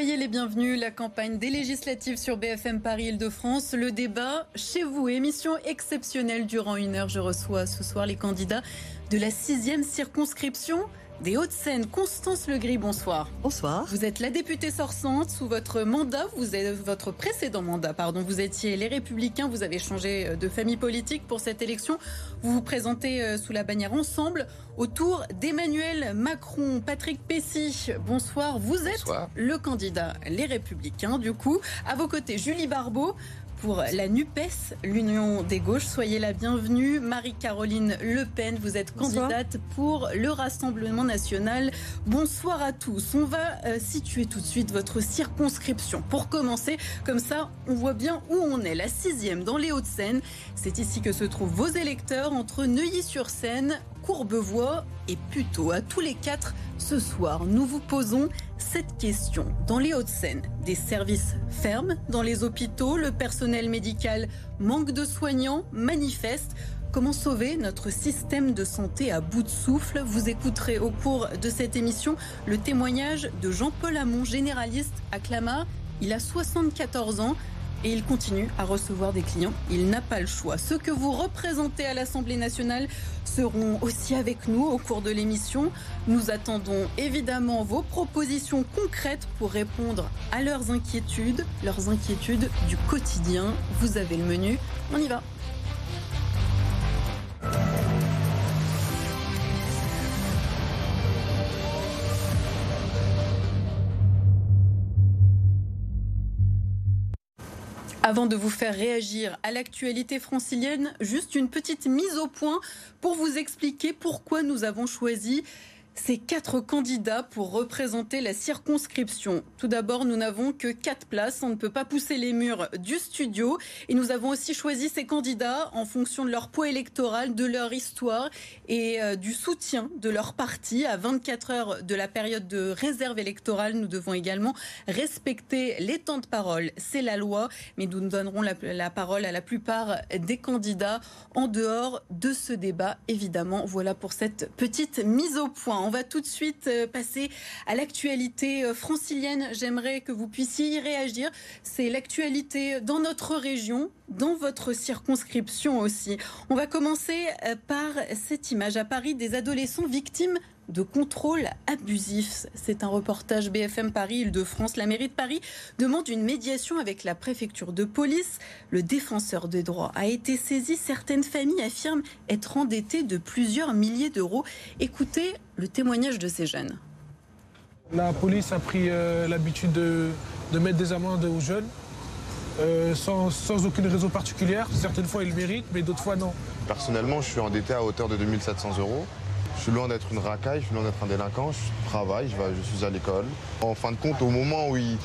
Soyez les bienvenus, la campagne des législatives sur BFM Paris-Île-de-France. Le débat chez vous, émission exceptionnelle durant une heure. Je reçois ce soir les candidats de la sixième circonscription des Hauts-de-Seine. Constance Legris, bonsoir. Bonsoir. Vous êtes la députée sortante sous votre mandat, vous êtes votre précédent mandat, pardon. Vous étiez les Républicains, vous avez changé euh, de famille politique pour cette élection. Vous vous présentez euh, sous la bannière Ensemble autour d'Emmanuel Macron. Patrick Pessy, bonsoir. Vous êtes le candidat Les Républicains, du coup. À vos côtés, Julie Barbeau pour la NUPES, l'Union des gauches. Soyez la bienvenue. Marie-Caroline Le Pen, vous êtes candidate pour le Rassemblement national. Bonsoir à tous. On va euh, situer tout de suite votre circonscription. Pour commencer, comme ça, on voit bien où on est. La sixième dans les Hauts-de-Seine. C'est ici que se trouvent vos électeurs entre Neuilly-sur-Seine, Courbevoie et Puteaux. À tous les quatre, ce soir, nous vous posons cette question. Dans les Hauts-de-Seine, des services fermes dans les hôpitaux, le personnel médical manque de soignants, manifeste. Comment sauver notre système de santé à bout de souffle? Vous écouterez au cours de cette émission le témoignage de Jean-Paul Hamon, généraliste à Clamart. Il a 74 ans et il continue à recevoir des clients. Il n'a pas le choix. Ceux que vous représentez à l'Assemblée nationale seront aussi avec nous au cours de l'émission. Nous attendons évidemment vos propositions concrètes pour répondre à leurs inquiétudes, leurs inquiétudes du quotidien. Vous avez le menu. On y va. Avant de vous faire réagir à l'actualité francilienne, juste une petite mise au point pour vous expliquer pourquoi nous avons choisi ces quatre candidats pour représenter la circonscription. Tout d'abord, nous n'avons que quatre places. On ne peut pas pousser les murs du studio. Et nous avons aussi choisi ces candidats en fonction de leur poids électoral, de leur histoire et euh, du soutien de leur parti. À 24 heures de la période de réserve électorale, nous devons également respecter les temps de parole. C'est la loi, mais nous donnerons la, la parole à la plupart des candidats en dehors de ce débat, évidemment. Voilà pour cette petite mise au point. On va tout de suite euh, passer à l'actualité euh, francilienne. J'aimerais que vous puissiez y réagir. C'est l'actualité dans notre région, dans votre circonscription aussi. On va commencer euh, par cette image à Paris des adolescents victimes de contrôle abusif. C'est un reportage BFM Paris Île-de-France. La mairie de Paris demande une médiation avec la préfecture de police. Le défenseur des droits a été saisi. Certaines familles affirment être endettées de plusieurs milliers d'euros. Écoutez le témoignage de ces jeunes. La police a pris euh, l'habitude de, mettre des amendes aux jeunes. Euh, sans, sans, aucune raison particulière. Certaines fois, ils méritent, mais d'autres fois, non. Personnellement, je suis endetté à hauteur de 2700 euros. Je suis loin d'être une racaille, je suis loin d'être un délinquant, je travaille, je, je suis à l'école. En fin de compte, au moment où ils,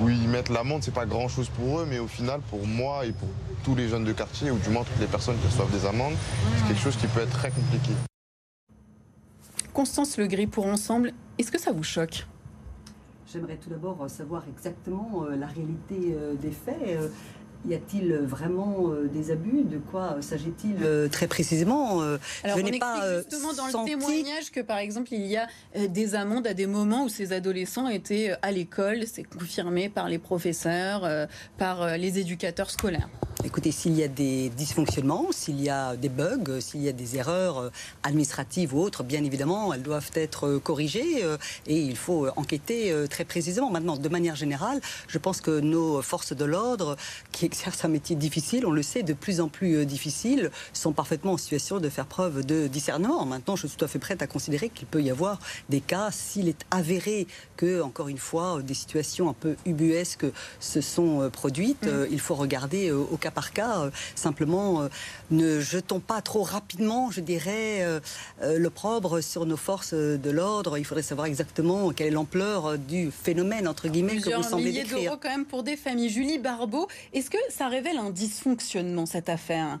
où ils mettent l'amende, c'est pas grand chose pour eux, mais au final, pour moi et pour tous les jeunes de quartier, ou du moins toutes les personnes qui reçoivent des amendes, c'est quelque chose qui peut être très compliqué. Constance Legris pour Ensemble, est-ce que ça vous choque? J'aimerais tout d'abord savoir exactement euh, la réalité euh, des faits. Y a-t-il vraiment euh, des abus? De quoi s'agit-il? Euh, très précisément euh, Alors, Je n'ai pas justement dans le témoignage que, par exemple, il y a des amendes à des moments où ces adolescents étaient à l'école. C'est confirmé par les professeurs, par les éducateurs scolaires. Écoutez, s'il y a des dysfonctionnements, s'il y a des bugs, s'il y a des erreurs administratives ou autres, bien évidemment, elles doivent être corrigées et il faut enquêter très précisément. Maintenant, de manière générale, je pense que nos forces de l'ordre, qui exercent un métier difficile, on le sait, de plus en plus euh, difficile, sont parfaitement en situation de faire preuve de discernement. Maintenant, je suis tout à fait prête à considérer qu'il peut y avoir des cas, s'il est avéré que, encore une fois, des situations un peu ubuesques se sont euh, produites, mm. euh, il faut regarder au cas par cas. Simplement, ne jetons pas trop rapidement, je dirais, l'opprobre sur nos forces de l'ordre. Il faudrait savoir exactement quelle est l'ampleur du phénomène, entre guillemets, que vous semblez décrire. milliers d'euros quand même pour des familles. Julie Barbeau, est-ce que ça révèle un dysfonctionnement, cette affaire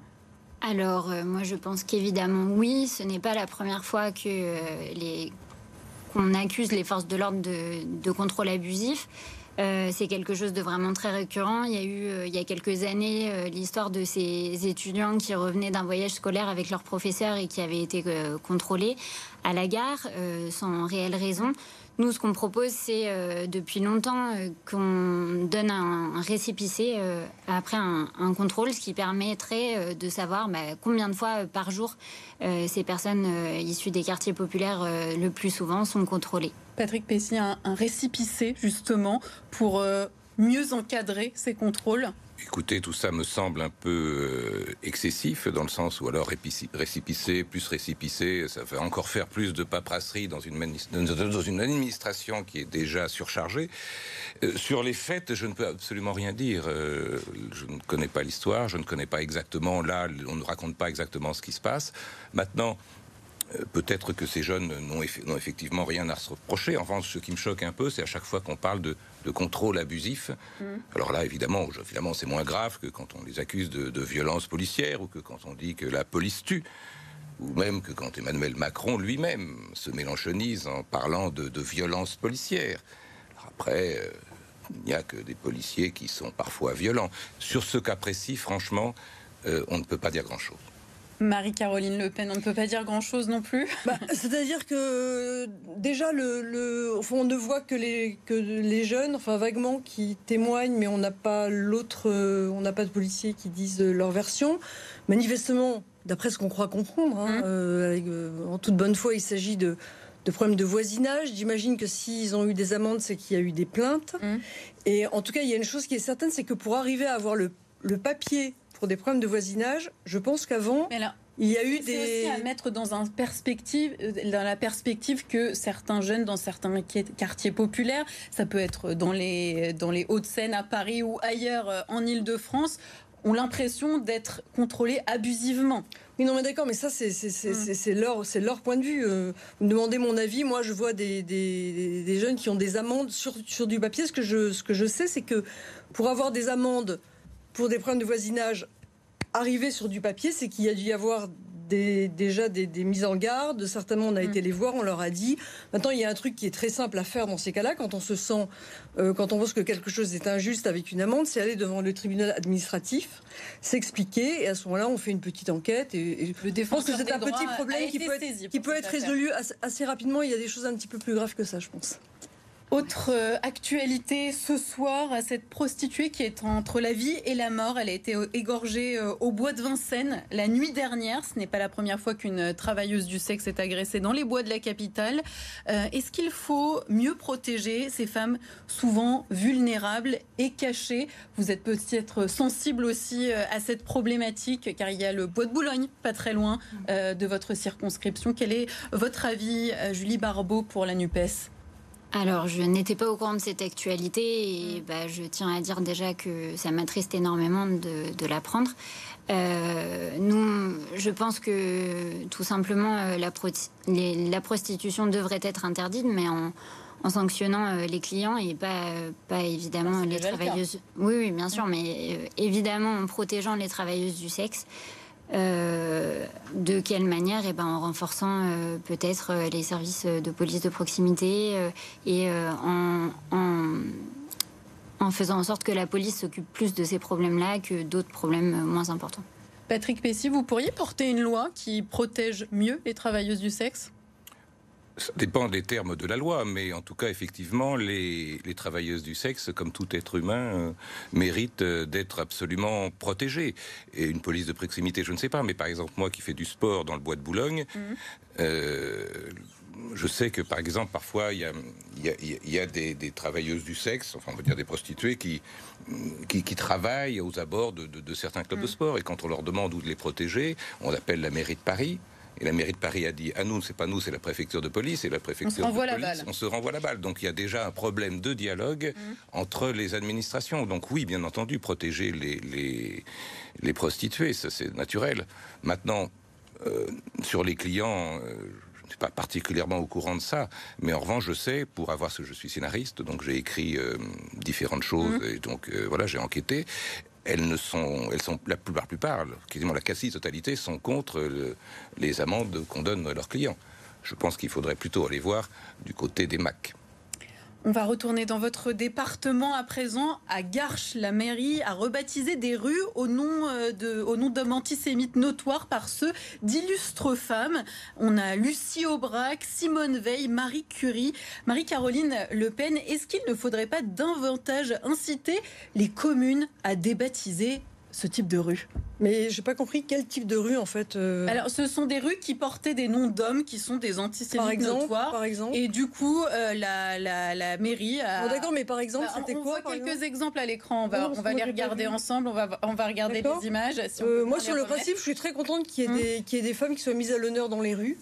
alors, euh, moi, je pense qu'évidemment, oui. Ce n'est pas la première fois que euh, les... qu'on accuse les forces de l'ordre de, contrôle abusif. Euh, c'est quelque chose de vraiment très récurrent. Il y a eu, il y a quelques années, l'histoire de ces étudiants qui revenaient d'un voyage scolaire avec leurs professeurs et qui avaient été contrôlés à la gare sans réelle raison. Nous, ce qu'on propose, c'est euh, depuis longtemps euh, qu'on donne un, récipicé euh, après un, contrôle, ce qui permettrait de savoir bah, combien de fois par jour ces personnes issues des quartiers populaires le plus souvent sont contrôlées. Patrick Pessy, un, un récipicé justement pour mieux encadrer ces contrôles? Écoutez, tout ça me semble un peu euh, excessif, dans le sens où alors récipicé, plus récipicé, ça va encore faire plus de paperasserie dans une, administration qui est déjà surchargée. Euh, sur les faits, je ne peux absolument rien dire. Euh, je ne connais pas l'histoire, je ne connais pas exactement, là, on ne raconte pas exactement ce qui se passe. Maintenant, peut-être que ces jeunes n'ont effectivement rien à se reprocher. En revanche, ce qui me choque un peu, c'est à chaque fois qu'on parle de, contrôle abusif. Mm. Alors là, évidemment, évidemment c'est moins grave que quand on les accuse de, de violence policière ou que quand on dit que la police tue ou même que quand Emmanuel Macron lui-même se mélanchonise en parlant de, de violence policière. après, euh, il n'y a que des policiers qui sont parfois violents. Sur ce cas précis, franchement, euh, on ne peut pas dire grand-chose. Marie-Caroline Le Pen, on ne peut pas dire grand-chose non plus. Bah, c'est-à-dire que déjà, le, on ne voit que les, que les jeunes, enfin vaguement, qui témoignent, mais on n'a pas l'autre, euh, on n'a pas de policiers qui disent leur version. Manifestement, d'après ce qu'on croit comprendre, hein, mmh. euh, euh, en toute bonne foi, il s'agit de, de problèmes de voisinage. J'imagine que s'ils ont eu des amendes, c'est qu'il y a eu des plaintes. Mmh. Et en tout cas, il y a une chose qui est certaine, c'est que pour arriver à avoir le, le papier pour des problèmes de voisinage. Je pense qu'avant, il y a eu des. aussi à mettre dans, un perspective, euh, dans la perspective que certains jeunes dans certains quartiers populaires, ça peut être dans les, dans les Hauts-de-Seine à Paris ou ailleurs euh, en Ile-de-France, ont l'impression d'être contrôlés abusivement. Oui, non, mais d'accord, mais ça, c'est mm. leur, leur point de vue. Euh, vous me demandez mon avis. Moi, je vois des, des, des, jeunes qui ont des amendes sur, sur du papier. Ce que je, ce que je sais, c'est que pour avoir des amendes pour des problèmes de voisinage arriver sur du papier, c'est qu'il y a dû y avoir déjà des, mises en garde. Certainement, on a été mm. les voir, on leur a dit. Maintenant, il y a un truc qui est très simple à faire dans ces cas-là, quand on se sent, euh, quand on pense que quelque chose est injuste avec une amende, c'est aller devant le tribunal administratif, s'expliquer, et à ce moment-là, on fait une petite enquête. Et, le je pense que c'est un petit problème qui peut être, qui peut être résolu assez rapidement. Il y a des choses un petit peu plus graves que ça, je pense. Autre euh, actualité ce soir, cette prostituée qui est entre la vie et la mort. Elle a été euh, égorgée euh, au bois de Vincennes la nuit dernière. Ce n'est pas la première fois qu'une travailleuse du sexe est agressée dans les bois de la capitale. Est-ce qu'il faut mieux protéger ces femmes souvent vulnérables et cachées? Vous êtes peut-être sensible aussi à cette problématique car il y a le bois de Boulogne pas très loin de votre circonscription. Quel est votre avis, Julie Barbeau, pour la NUPES? Alors, je n'étais pas au courant de cette actualité et mm. bah, je tiens à dire déjà que ça m'attriste énormément de, l'apprendre. Euh, nous, je pense que tout simplement euh, la, prostitution devrait être interdite, mais en, sanctionnant euh, les clients et pas, pas évidemment les travailleuses. Oui, oui, bien sûr, mais évidemment en protégeant les travailleuses du sexe. Euh, de quelle manière eh ben, En renforçant euh, peut-être euh, les services de police de proximité et en, en, faisant en sorte que la police s'occupe plus de ces problèmes-là que d'autres problèmes moins importants. Patrick Pessy, vous pourriez porter une loi qui protège mieux les travailleuses du sexe? Ça dépend des termes de la loi, mais en tout cas, effectivement, les, travailleuses du sexe, comme tout être humain, euh, méritent euh, d'être absolument protégées. Et une police de proximité, je ne sais pas, mais par exemple, moi qui fais du sport dans le bois de Boulogne, mhm. euh, je sais que, par exemple, parfois, il y a, des, travailleuses du sexe, enfin, on va dire des prostituées, qui, qui, travaillent aux abords de, certains clubs de mhm. sport. Et quand on leur demande où de les protéger, on appelle la mairie de Paris. Et la mairie de Paris a dit, à ah, nous, c'est pas nous, c'est la préfecture de police, et la préfecture on se de police, on se renvoie la balle. Donc il y a déjà un problème de dialogue mmh. entre les administrations. Donc oui, bien entendu, protéger les, les, prostituées, ça c'est naturel. Maintenant, euh, sur les clients, euh, je ne suis pas particulièrement au courant de ça, mais en revanche, je sais, pour avoir ce, je suis scénariste, donc j'ai écrit euh, différentes choses, mmh. et donc voilà, j'ai enquêté, elles ne sont, elles sont la plupart, quasiment la quasi-totalité sont contre les amendes qu'on donne à leurs clients. Je pense qu'il faudrait plutôt aller voir du côté des MAC. On va retourner dans votre département à présent. À Garches, la mairie a rebaptisé des rues au nom euh, au nom d'hommes antisémites notoires par ceux d'illustres femmes. On a Lucie Aubrac, Simone Veil, Marie Curie, Marie-Caroline Le Pen. Est-ce qu'il ne faudrait pas davantage inciter les communes à débaptiser ce type de rue Mais j'ai pas compris quel type de rue en fait. euh, Alors, ce sont des rues qui portaient des noms d'hommes qui sont des antisémites par exemple, notoires. par exemple. Et du coup, euh, la, la, la mairie a. Bon, D'accord, mais par exemple, Bah, c'était on quoi voit par quelques exemple exemples à l'écran. On va, Non, on va les regarder ensemble. On va, on va regarder les images. si on Euh, moi, sur le remettre. principe, je suis très contente qu'il y, ait Hum. des- qu'il y ait des femmes qui soient mises à l'honneur dans les rues.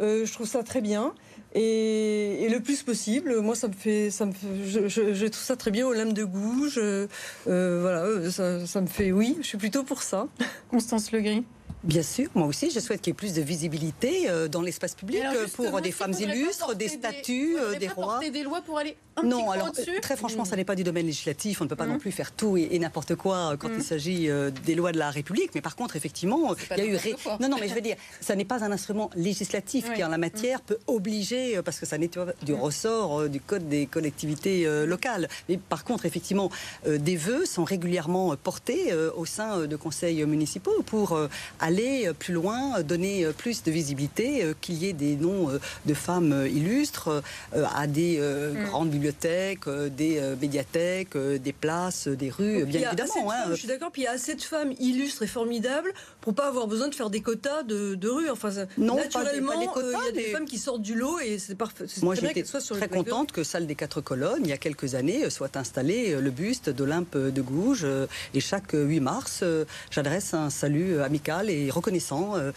Euh, je trouve ça très bien. Et, le plus possible, moi, ça me fait, ça me fait- je, je- je trouve ça très bien aux lames de gouge. euh, euh, voilà, ça, ça me fait, oui, je suis plutôt pour ça. Constance Legris. Bien sûr, moi aussi, je souhaite qu'il y ait plus de visibilité euh, dans l'espace public Alors, euh, pour des femmes pas illustres, des statues, euh, des pas rois? des lois pour aller un Non, alors très franchement, Mmh. ça n'est pas du domaine législatif. On ne peut pas Mm. non plus faire tout et, et n'importe quoi quand Mm. il s'agit euh, des lois de la République. Mais par contre, effectivement, pas il y a eu ré- non, non, mais je veux dire, ça n'est pas un instrument législatif Oui. qui, en la matière, peut obliger parce que ça n'est du Mm. ressort euh, du code des collectivités locales. Mais par contre, effectivement, des vœux sont régulièrement portés au sein de conseils municipaux pour euh, aller euh, plus loin, euh, donner euh, plus de visibilité, qu'il y ait des noms de femmes illustres à des euh, Mm. grandes bibliothèques, des médiathèques, des places, des rues, Donc, il bien évidemment. hein. femmes, je suis d'accord, puis il y a assez de femmes illustres et formidables pour pas avoir besoin de faire des quotas de, de rue. Enfin, Non, naturellement, des euh, quotas, il y a des mais- femmes qui sortent du lot et c'est parfait. Moi, très j'étais très rue. contente que Salle des Quatre Colonnes, il y a quelques années, soit installé le buste d'Olympe de Gouges. Et chaque euh, 8 mars, j'adresse un salut amical et reconnaissant. euh,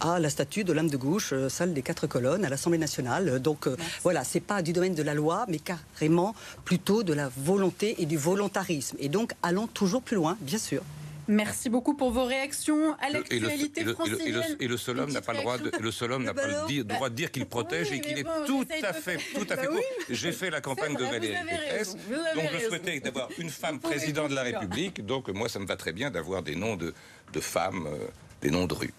à la statue d'Olympe de Gouges, euh, salle des quatre colonnes, à l'Assemblée nationale. Donc euh, voilà, c'est pas du domaine de la loi, mais carrément plutôt de la volonté et du volontarisme. Et donc allons toujours plus loin, bien sûr. Merci beaucoup pour vos réactions à Et le, l'actualité et le- et seul homme n'a pas le droit de, le seul homme n'a Bah pas le, alors di- droit de dire qu'il protège oui, et qu'il est bon, tout à de- fait, tout à Bah fait oui. J'ai fait la campagne de Valérie Pécresse, raison, donc je raison. souhaitais d'avoir une femme présidente de la dire. République. Donc moi, ça me va très bien d'avoir des noms de, de femmes, euh, des noms de rues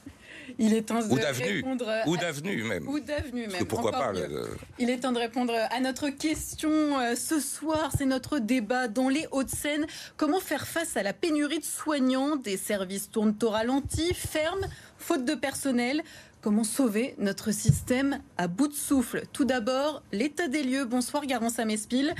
Il est temps de ou répondre d'avenues même. ou d'avenue Parce même. que pourquoi encore pas le- Il est temps de répondre à notre question euh, ce soir. C'est notre débat dans les Hauts-de-Seine. Comment faire face à la pénurie de soignants? Des services tournent au ralenti, ferment, faute de personnel. Comment sauver notre système à bout de souffle? Tout d'abord, l'état des lieux. Bonsoir Garance Amespil.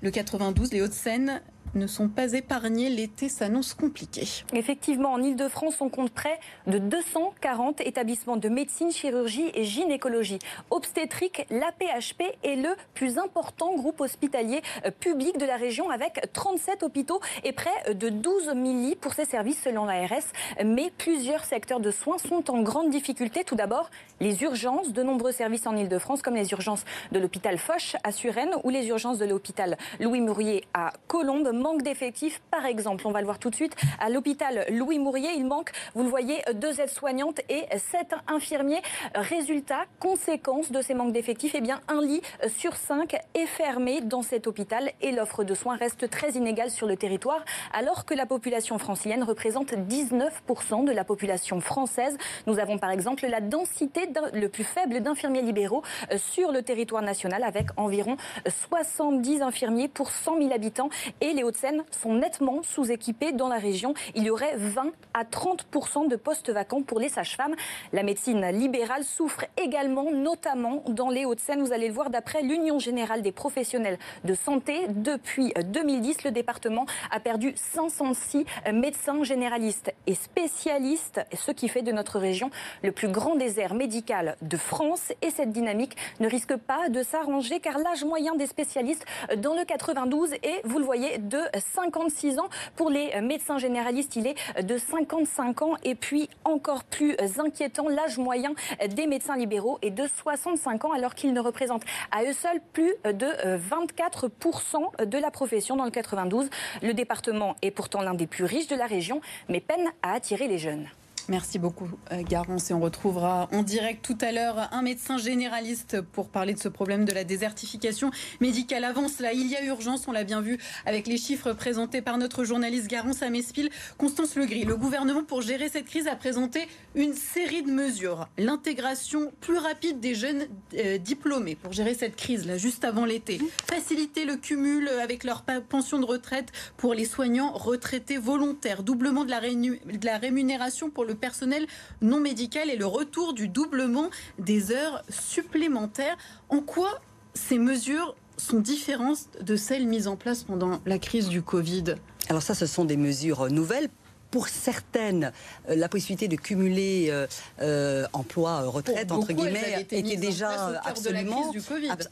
Le 92, les Hauts-de-Seine ne sont pas épargnés. L'été s'annonce compliqué. Effectivement, en Ile-de-France, on compte près de 240 établissements de médecine, chirurgie et gynécologie. Obstétrique, l'APHP est le plus important groupe hospitalier euh, public de la région avec 37 hôpitaux et près de 12 000 lits pour ces services selon l'ARS. Mais plusieurs secteurs de soins sont en grande difficulté. Tout d'abord, les urgences. De nombreux services en Ile-de-France, comme les urgences de l'hôpital Foch à Suresnes ou les urgences de l'hôpital Louis Mourier à Colombes, manque d'effectifs. Par exemple, on va le voir tout de suite, à l'hôpital Louis Mourier, il manque, vous le voyez, deux aides-soignantes et sept infirmiers. Résultat, conséquence de ces manques d'effectifs, eh bien, un lit sur cinq est fermé dans cet hôpital et l'offre de soins reste très inégale sur le territoire, alors que la population francilienne représente 19% de la population française. Nous avons par exemple la densité le plus faible d'infirmiers libéraux euh, sur le territoire national avec environ 70 infirmiers pour 100 000 habitants et les Hauts-de-Seine sont nettement sous-équipés dans la région. Il y aurait 20 à 30 de postes vacants pour les sages-femmes. La médecine libérale souffre également, notamment dans les Hauts-de-Seine. Vous allez le voir d'après l'Union générale des professionnels de santé. Depuis 2010, le département a perdu 506 médecins généralistes et spécialistes, ce qui fait de notre région le plus grand désert médical de France. Et cette dynamique ne risque pas de s'arranger car l'âge moyen des spécialistes dans le 92 est, vous le voyez, de 56 ans. Pour les médecins généralistes, il est de 55 ans. Et puis, encore plus inquiétant, l'âge moyen des médecins libéraux est de 65 ans alors qu'ils ne représentent à eux seuls plus de 24% de la profession dans le 92. Le département est pourtant l'un des plus riches de la région, mais peine à attirer les jeunes. Merci beaucoup, euh, Garance. Et on retrouvera en direct tout à l'heure un médecin généraliste pour parler de ce problème de la désertification médicale. Avant cela, il y a urgence, on l'a bien vu avec les chiffres présentés par notre journaliste Garance à Mespil. Constance Legris, le gouvernement, pour gérer cette crise, a présenté une série de mesures. L'intégration plus rapide des jeunes euh, diplômés pour gérer cette crise, là, juste avant l'été. Faciliter le cumul avec leur pension de retraite pour les soignants retraités volontaires. Doublement de la, de la rémunération pour le personnel non médical et le retour du doublement des heures supplémentaires. En quoi ces mesures sont différentes de celles mises en place pendant la crise du Covid? Alors ça, ce sont des mesures nouvelles pour certaines, euh, la possibilité de cumuler euh, euh, emploi, retraite, entre guillemets, était déjà absolument,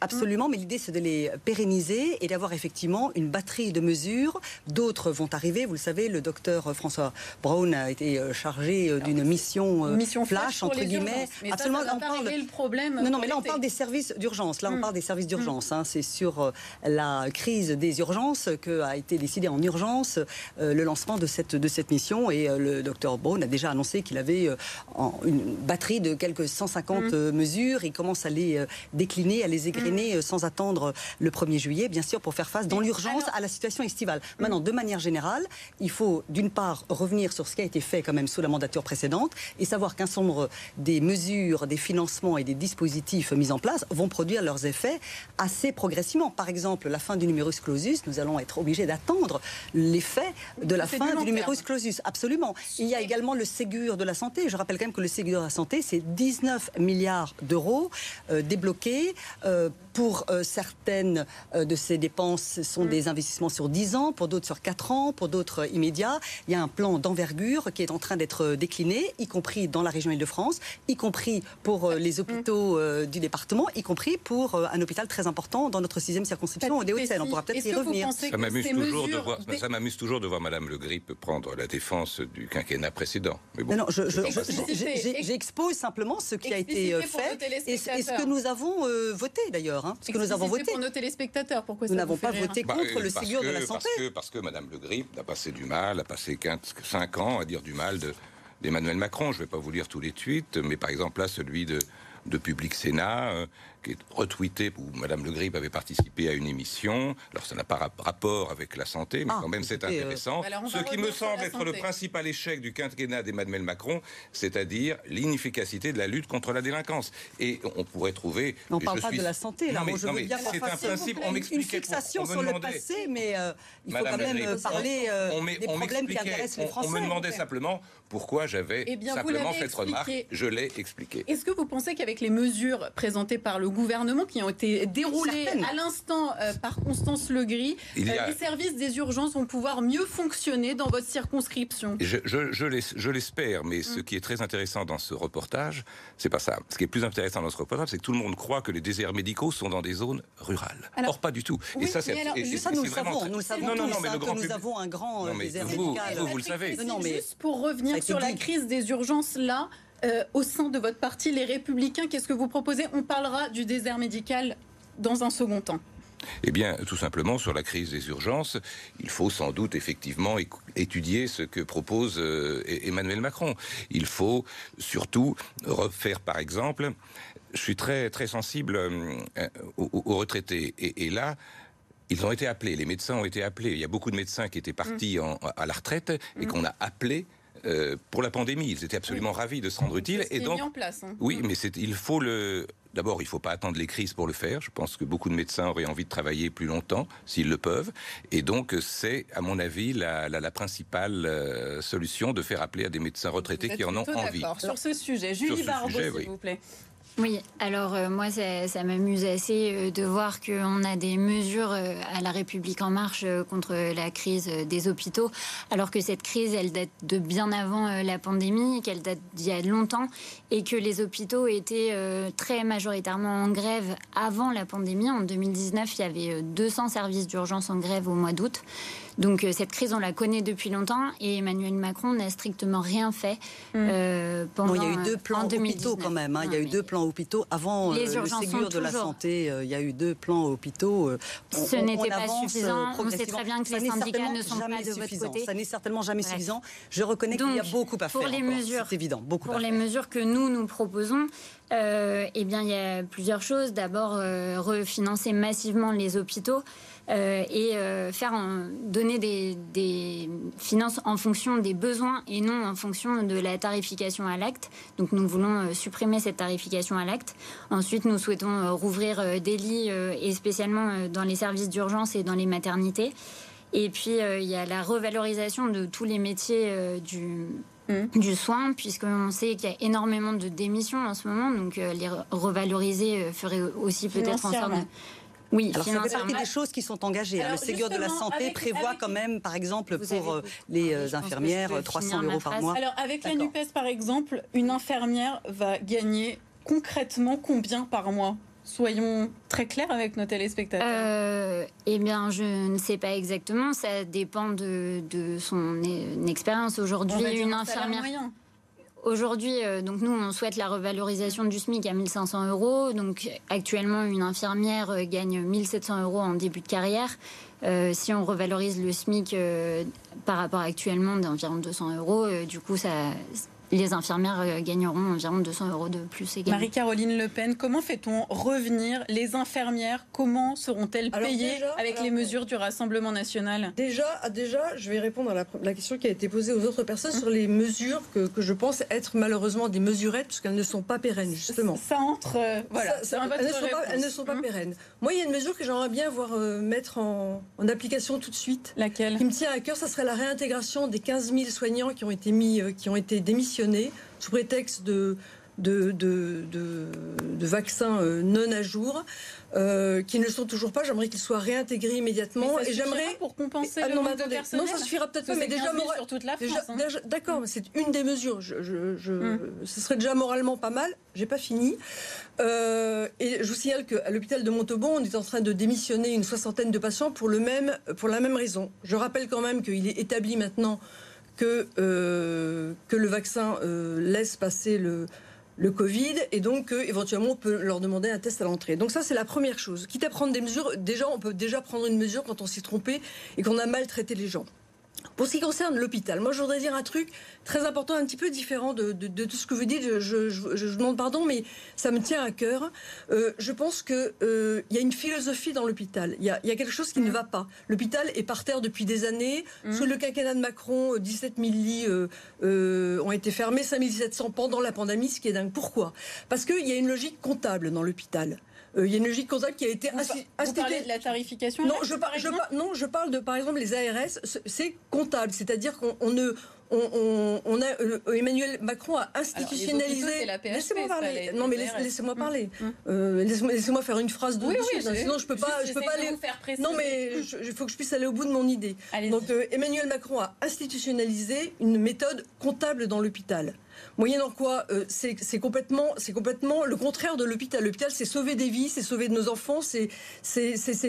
absolument, mais l'idée c'est de les pérenniser et d'avoir effectivement une batterie de mesures. D'autres vont arriver. Vous le savez, le docteur François Brown a été chargé d'une mission, mission, flash, entre guillemets. absolument, on parle. Le problème non, non, mais là on parle des services d'urgence. Là, on mm. parle des services d'urgence. Mm. Hein. C'est sur la crise des urgences que a été décidé en urgence le lancement de cette de cette mission et euh, le docteur Brown a déjà annoncé qu'il avait euh, une batterie de quelques 150 mm. euh, mesures. Il commence à les décliner, à les égrener mm. sans attendre le 1er juillet, bien sûr, pour faire face dans l'urgence à la situation estivale. Mm. Maintenant, de manière générale, il faut d'une part revenir sur ce qui a été fait quand même sous la mandature précédente et savoir qu'un nombre des mesures, des financements et des dispositifs mis en place vont produire leurs effets assez progressivement. Par exemple, la fin du numerus clausus, nous allons être obligés d'attendre l'effet de la fin du numerus clausus. Absolument. Il y a également le Ségur de la santé. Je rappelle quand même que le Ségur de la santé, c'est 19 milliards d'euros euh, débloqués. Euh, pour euh, certaines de ces dépenses, ce sont des investissements sur 10 ans, pour d'autres sur 4 ans, pour d'autres immédiats. Il y a un plan d'envergure qui est en train d'être décliné, y compris dans la région Île-de-France, y compris pour les hôpitaux du département, y compris pour un hôpital très important dans notre sixième circonscription au Hauts-de-Seine. On pourra peut-être y revenir. Ça m'amuse toujours, de voir, ça m'amuse toujours de voir Madame Le Grip prendre la défense du quinquennat précédent. Mais bon, non, j'expose simplement ce qui a été euh, fait et, ce que nous avons euh, voté d'ailleurs. Hein, ce que nous avons voté. pour nos téléspectateurs, pourquoi Nous n'avons pas voté bah, contre le Ségur de la santé. Parce que, parce que Madame Le Grip a passé du mal, a passé 5 ans à dire du mal d'Emmanuel Macron. Je ne vais pas vous lire tous les tweets, mais par exemple là, celui de, de Public Sénat, euh, qui est retweeté où Madame Le Grip avait participé à une émission. Alors ça n'a pas rapport avec la santé, mais ah, quand même c'est euh, intéressant. Ce qui me semble être le principal échec du quinquennat d'Emmanuel Macron, c'est-à-dire l'inefficacité de la lutte contre la délinquance. Et on pourrait trouver. on ne parle pas de la santé, là. Non, mais, je veux bien c'est un principe. On. Une fixation sur le passé, mais euh, il faut quand même parler euh, des problèmes qui intéressent les Français. On me demandait simplement pourquoi j'avais eh simplement cette remarque. Je l'ai expliqué. Est-ce que vous pensez qu'avec les mesures présentées par le gouvernement qui ont été déroulés à l'instant euh, par Constance Legris, euh, les services des urgences vont pouvoir mieux fonctionner dans votre circonscription? Je, je, l'espère, mais ce mm. qui est très intéressant dans ce reportage, c'est pas ça. Ce qui est plus intéressant dans ce reportage, c'est que tout le monde croit que les déserts médicaux sont dans des zones rurales. Or, pas du tout. et ça, c'est ça, nous le savons. Nous le savons non, non, non, mais le grand nous avons un grand euh, désert médical. Vous, vous, le savez. Non, mais juste pour revenir sur la crise des urgences là. Euh, au sein de votre parti, les Républicains, qu'est-ce que vous proposez? On parlera du désert médical dans un second temps. Eh bien, tout simplement, sur la crise des urgences, il faut sans doute effectivement étudier ce que propose euh, Emmanuel Macron. Il faut surtout refaire, par exemple, je suis très, très sensible euh, aux, retraités. Et, là, ils ont été appelés, les médecins ont été appelés. Il y a beaucoup de médecins qui étaient partis mmh. à la retraite et mmh. qu'on a appelés euh, pour la pandémie. Ils étaient absolument ravis de se rendre utile. Et donc, mis en place, hein. oui, mais il faut le. D'abord, il ne faut pas attendre les crises pour le faire. Je pense que beaucoup de médecins auraient envie de travailler plus longtemps, s'ils le peuvent. Et donc, c'est, à mon avis, la, la, principale euh, solution de faire appeler à des médecins retraités qui en ont envie. Sur ce sujet, Julie Barbeau, s'il vous plaît. Oui, alors euh, moi ça, m'amuse assez euh, de voir qu'on a des mesures euh, à la République en marche contre la crise des hôpitaux, alors que cette crise elle date de bien avant la pandémie, qu'elle date d'il y a longtemps, et que les hôpitaux étaient très majoritairement en grève avant la pandémie. En 2019, il y avait 200 services d'urgence en grève au mois d'août. Donc euh, cette crise, on la connaît depuis longtemps et Emmanuel Macron n'a strictement rien fait mm. euh, pendant. il y a eu deux plans hôpitaux quand même. Hein. il y a eu deux plans hôpitaux. Avant le Ségur de la santé, il y a eu deux plans hôpitaux. Ce n'était pas suffisant. On sait très bien que les syndicats ne sont pas de votre côté. Ça n'est certainement jamais suffisant. Je reconnais qu'il y a beaucoup à faire. Pour les mesures, c'est évident, beaucoup Pour les mesures que nous nous proposons, euh, eh bien, il y a plusieurs choses. D'abord, euh, refinancer massivement les hôpitaux. Euh, et faire donner des, des, finances en fonction des besoins et non en fonction de la tarification à l'acte. Donc nous voulons supprimer cette tarification à l'acte. Ensuite, nous souhaitons rouvrir des lits et spécialement dans les services d'urgence et dans les maternités. Et puis, il y a la revalorisation de tous les métiers du Mm. du soin, puisqu'on sait qu'il y a énormément de démissions en ce moment, donc euh, les revaloriser euh, ferait aussi peut-être en sorte de... Oui, Alors, ça fait partie des choses qui sont engagées. Hein. le Ségur de la santé prévoit quand même, par exemple, pour euh, les infirmières, 300 euros par mois. Alors, avec la NUPES, par exemple, une infirmière va gagner concrètement combien par mois? Soyons très clairs avec nos téléspectateurs. Euh, eh bien, je ne sais pas exactement. Ça dépend de, son expérience. Aujourd'hui, une infirmière. Aujourd'hui, euh, donc nous, on souhaite la revalorisation du SMIC à 1500 euros. Donc actuellement, une infirmière euh, gagne 1700 euros en début de carrière. si on revalorise le SMIC par rapport à actuellement d'environ 200 euros, du coup, ça, les infirmières euh, gagneront environ 200 euros de plus également. Marie-Caroline Le Pen, comment fait-on revenir les infirmières? Comment seront-elles payées avec les mesures du Rassemblement national? Déjà, ah, déjà, je vais répondre à la, question qui a été posée aux autres personnes sur les mesures que, je pense être malheureusement des mesurettes, parce qu'elles ne sont pas pérennes, justement. Ça, entre. Euh, voilà, elles, ne sont pas, pérennes. Moi, il y a une mesure que j'aimerais bien voir euh, mettre en, application tout de suite. Laquelle? Qui me tient à cœur, ça serait la réintégration des 15 000 soignants qui ont été mis, qui ont été démissionnés sous prétexte de, de, de, vaccins euh, non à jour. Euh, qui ne le sont toujours pas. J'aimerais qu'ils soient réintégrés immédiatement. et j'aimerais pour compenser ah, non, le Non, ça suffira peut-être pas, mais déjà sur toute la France. Hein. D'accord, mais c'est une des mesures. Je, je, hum. Ce serait déjà moralement pas mal. J'ai pas fini. Euh, et je vous signale qu'à l'hôpital de Montauban, on est en train de démissionner une soixantaine de patients pour le même, pour la même raison. Je rappelle quand même qu'il est établi maintenant que, euh, que le vaccin euh, laisse passer le, Covid et donc éventuellement on peut leur demander un test à l'entrée. Donc ça c'est la première chose. Quitte à prendre des mesures, déjà on peut déjà prendre une mesure quand on s'est trompé et qu'on a maltraité les gens. Pour ce qui concerne l'hôpital, moi je voudrais dire un truc très important, un petit peu différent de, tout ce que vous dites. Je, je, demande pardon, mais ça me tient à cœur. Euh, je pense qu'il euh, y a une philosophie dans l'hôpital. Il y, a, quelque chose qui ne mm. va pas. L'hôpital est par terre depuis des années. Mm. Sous le quinquennat de Macron, 17 euh, 000 lits ont été fermés, 5 700 pendant la pandémie, ce qui est dingue. Pourquoi? Parce qu'il y a une logique comptable dans l'hôpital. Euh, il y a une logique comptable qui a été instituée. Vous parlez de la tarification Non, je, par, non, je parle de, par exemple, les ARS, c'est comptable, c'est-à-dire qu'on ne on, a euh, Emmanuel Macron a institutionnalisé. Laissez-moi parler. Non, mais laissez-moi parler. Hum. Euh, laissez-moi faire une phrase de, oui, sinon je peux pas, je peux pas aller. Non, mais il faut que je puisse aller au bout de mon idée. Donc Emmanuel Macron a institutionnalisé une méthode comptable dans l'hôpital. Moyennant quoi, euh, c'est complètement, complètement le contraire de l'hôpital. L'hôpital, c'est sauver des vies, c'est sauver de nos enfants, c'est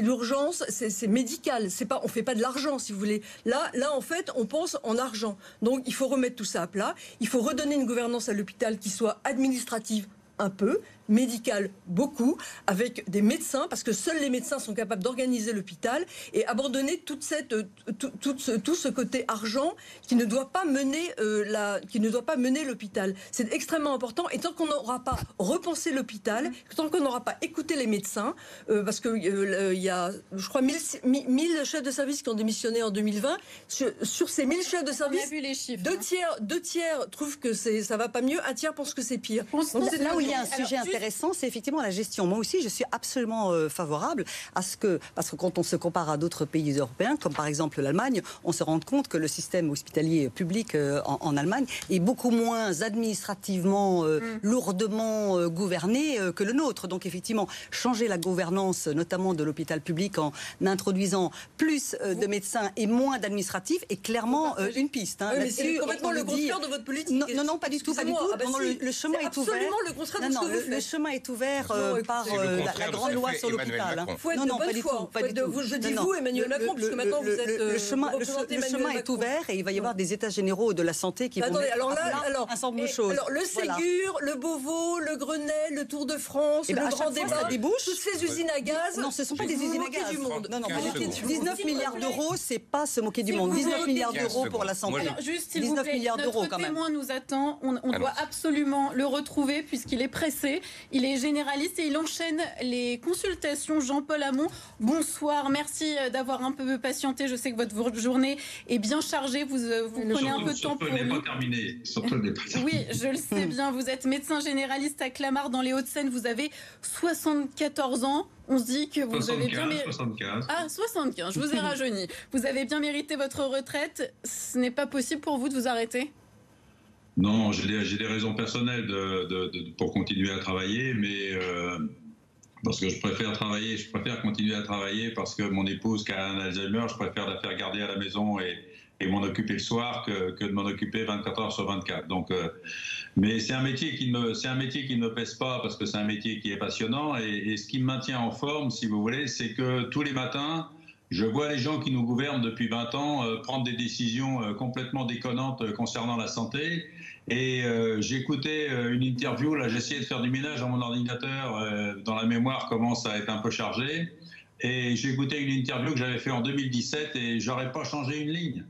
l'urgence, c'est médical. C'est pas, on fait pas de l'argent, si vous voulez. Là, là, en fait, on pense en argent. Donc, il faut remettre tout ça à plat. Il faut redonner une gouvernance à l'hôpital qui soit administrative un peu, médical beaucoup, avec des médecins, parce que seuls les médecins sont capables d'organiser l'hôpital et abandonner toute cette, tout, ce, tout, ce, côté argent qui ne doit pas mener euh, la, qui ne doit pas mener l'hôpital. C'est extrêmement important. Et tant qu'on n'aura pas repensé l'hôpital, tant qu'on n'aura pas écouté les médecins, euh, parce que euh, il y a, je crois, 1000, chefs de service qui ont démissionné en 2020. Sur, ces 1000 chefs de service, les chiffres, deux hein. tiers, deux tiers trouvent que c'est, ça va pas mieux, un tiers pense que c'est pire. c'est là où il y a un sujet intéressant, c'est effectivement la gestion. Moi aussi, je suis absolument euh, favorable à ce que, parce que quand on se compare à d'autres pays européens, comme par exemple l'Allemagne, on se rend compte que le système hospitalier public euh, en, Allemagne est beaucoup moins administrativement euh, mm. lourdement gouverné que le nôtre. Donc effectivement, changer la gouvernance, notamment de l'hôpital public, en introduisant plus de médecins et moins d'administratifs, est clairement une piste. Hein. c'est complètement le contraire de votre politique. Non, non, pas du tout. Pas du tout. Ah bah le, chemin est ouvert. Absolument le Non, de ce que vous faites. Le chemin est ouvert Non, euh, par euh, la, de grande loi sur l'hôpital. hein. Faut être non, de non, pas bonne du foi. tout. Pas Faut du être de- tout. vous- je dis Non, non. vous, Emmanuel Macron, le- puisque maintenant le- vous êtes, le- euh, le chemin, le, le chemin est ouvert et il va y avoir des états généraux de la santé qui vont alors là, un certain nombre de choses. alors le. Ségur, le Beauvau, le Grenelle, le Tour de France, Eh ben, le grand débat, toutes ces usines à gaz. Non, ce ne sont pas des usines à gaz. du monde. Non, non, pas 15 du tout. secondes. 19 S'il vous milliards d'euros, c'est pas se moquer du monde. vous 19 plaît. milliards 15 d'euros pour la santé. Juste, s'il vous 19 plaît, milliards notre témoin nous attend. On, doit absolument le retrouver puisqu'il est pressé. Il est généraliste et il enchaîne les consultations. Jean-Paul Hamon, bonsoir. Merci euh, d'avoir un peu patienté. Je sais que votre journée est bien chargée. Vous, euh, vous prenez un peu de temps pour n'est nous. pas. Surtout, n'est pas. Oui, je le sais bien. Vous êtes médecin généraliste à Clamart dans les Hauts-de-Seine. Vous avez 74 ans. On se dit que vous avez bien 75, mérité. 75. Ah, 75, je vous ai rajeuni. Vous avez bien mérité votre retraite. Ce n'est pas possible pour vous de vous arrêter? Non, j'ai des, raisons personnelles pour continuer à travailler, mais euh, parce que je préfère travailler, je préfère continuer à travailler parce que mon épouse qui a un Alzheimer, je préfère la faire garder à la maison et, m'en occuper le soir que, de m'en occuper 24 heures sur 24. Donc, euh, mais c'est un métier qui me, c'est un métier qui ne me pèse pas parce que c'est un métier qui est passionnant et, ce qui me maintient en forme, si vous voulez, c'est que tous les matins. Je vois les gens qui nous gouvernent depuis 20 ans euh, prendre des décisions complètement déconnantes concernant la santé. Et euh, j'écoutais euh, une interview, là j'essayais de faire du ménage dans mon ordinateur, euh, dans la mémoire commence à être un peu chargée. Et écouté une interview que j'avais fait en 2017 et j'aurais pas changé une ligne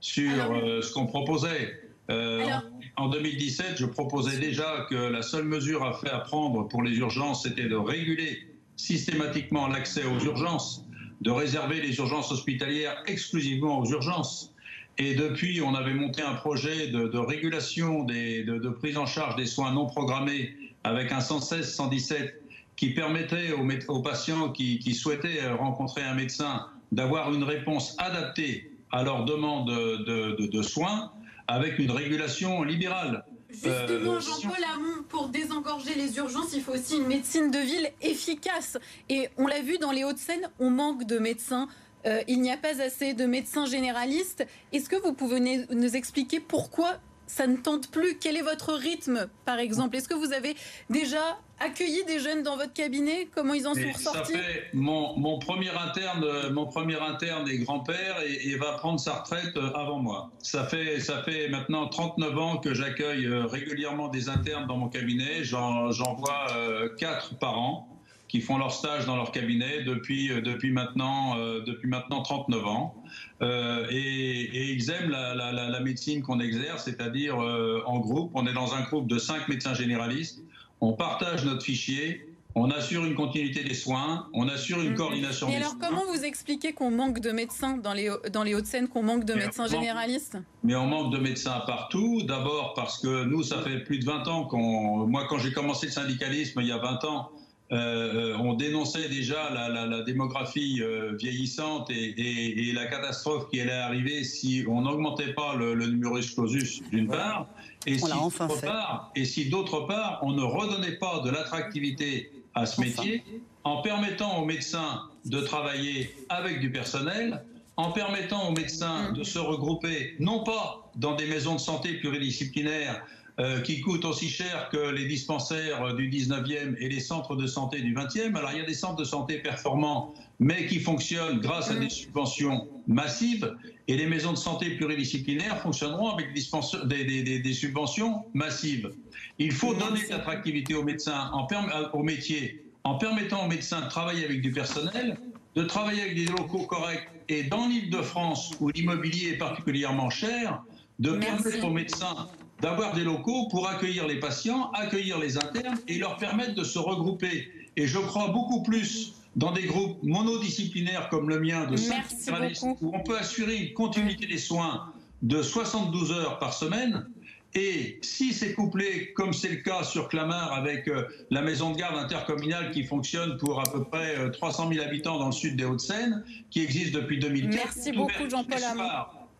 sur Alors- euh, ce qu'on proposait. Alors- en 2017, je proposais déjà que la seule mesure à faire à prendre pour les urgences, c'était de réguler systématiquement l'accès aux urgences, de réserver les urgences hospitalières exclusivement aux urgences. Et depuis, on avait monté un projet de, de régulation des, de, de prise en charge des soins non programmés avec un 116, 117 qui permettait aux, patients qui, qui souhaitaient euh, rencontrer un médecin d'avoir une réponse adaptée à leur demande de, de- de soins avec une régulation libérale. Justement, Euh, Jean-Paul Hamon, pour désengorger les urgences, il faut aussi une médecine de ville efficace. Et on l'a vu dans les Hauts-de-Seine, on manque de médecins. Euh, il n'y a pas assez de médecins généralistes. Est-ce que vous pouvez nous- expliquer pourquoi ça ne tente plus? Quel est votre rythme, par exemple? Est-ce que vous avez déjà accueilli des jeunes dans votre cabinet? Comment ils en sont ressortis? mon, mon premier interne, euh, mon premier interne est grand-père et, et va prendre sa retraite euh, avant moi. Ça fait, ça fait maintenant 39 ans que j'accueille régulièrement des internes dans mon cabinet. J'en, vois euh, quatre par an qui font leur stage dans leur cabinet depuis, euh, depuis, maintenant, euh, depuis maintenant 39 ans. Euh, et, et ils aiment la, la- la- la médecine qu'on exerce, c'est-à-dire euh, en groupe. On est dans un groupe de cinq médecins généralistes. On partage notre fichier. On assure une continuité des soins, on assure une Mhm. coordination Et des alors, soins, comment vous expliquez qu'on manque de médecins dans les, dans les Hauts-de-Seine, qu'on manque de Mais médecins généralistes? Mais on manque de médecins partout. D'abord parce que nous, ça fait plus de 20 ans qu'on... Moi, quand j'ai commencé le syndicalisme il y a 20 ans, euh, euh, on dénonçait déjà la, la- la démographie euh, vieillissante et, et- et la catastrophe qui allait arriver si on n'augmentait pas le, le numerus clausus, d'une part, et On si, enfin d'autre part, et si d'autre part, on ne redonnait pas de l'attractivité à ce Enfin. métier en permettant aux médecins de travailler avec du personnel, en permettant aux médecins de se regrouper, non pas dans des maisons de santé pluridisciplinaires euh, qui coûtent aussi cher que les dispensaires du 19e et les centres de santé du 20e. Alors il y a des centres de santé performants, mais qui fonctionnent grâce à des subventions massives, et les maisons de santé pluridisciplinaires fonctionneront avec des, dispense- des- des- des- des subventions massives. Il faut donner de l'attractivité aux médecins, en euh, au métier, en permettant aux médecins de travailler avec du personnel, de travailler avec des locaux corrects, et dans l'Île-de-France, où l'immobilier est particulièrement cher, de Merci. permettre aux médecins d'avoir des locaux pour accueillir les patients, accueillir les internes et leur permettre de se regrouper. Et je crois beaucoup plus dans des groupes monodisciplinaires comme le mien de cinq Merci généralistes, beaucoup. où on peut assurer une continuité des soins de 72 heures par semaine. Et si c'est couplé, comme c'est le cas sur Clamart, avec euh, la maison de garde intercommunale qui fonctionne pour à peu près euh, 300 000 habitants dans le sud des Hauts-de-Seine, qui existe depuis 2004. Merci beaucoup, Jean-Paul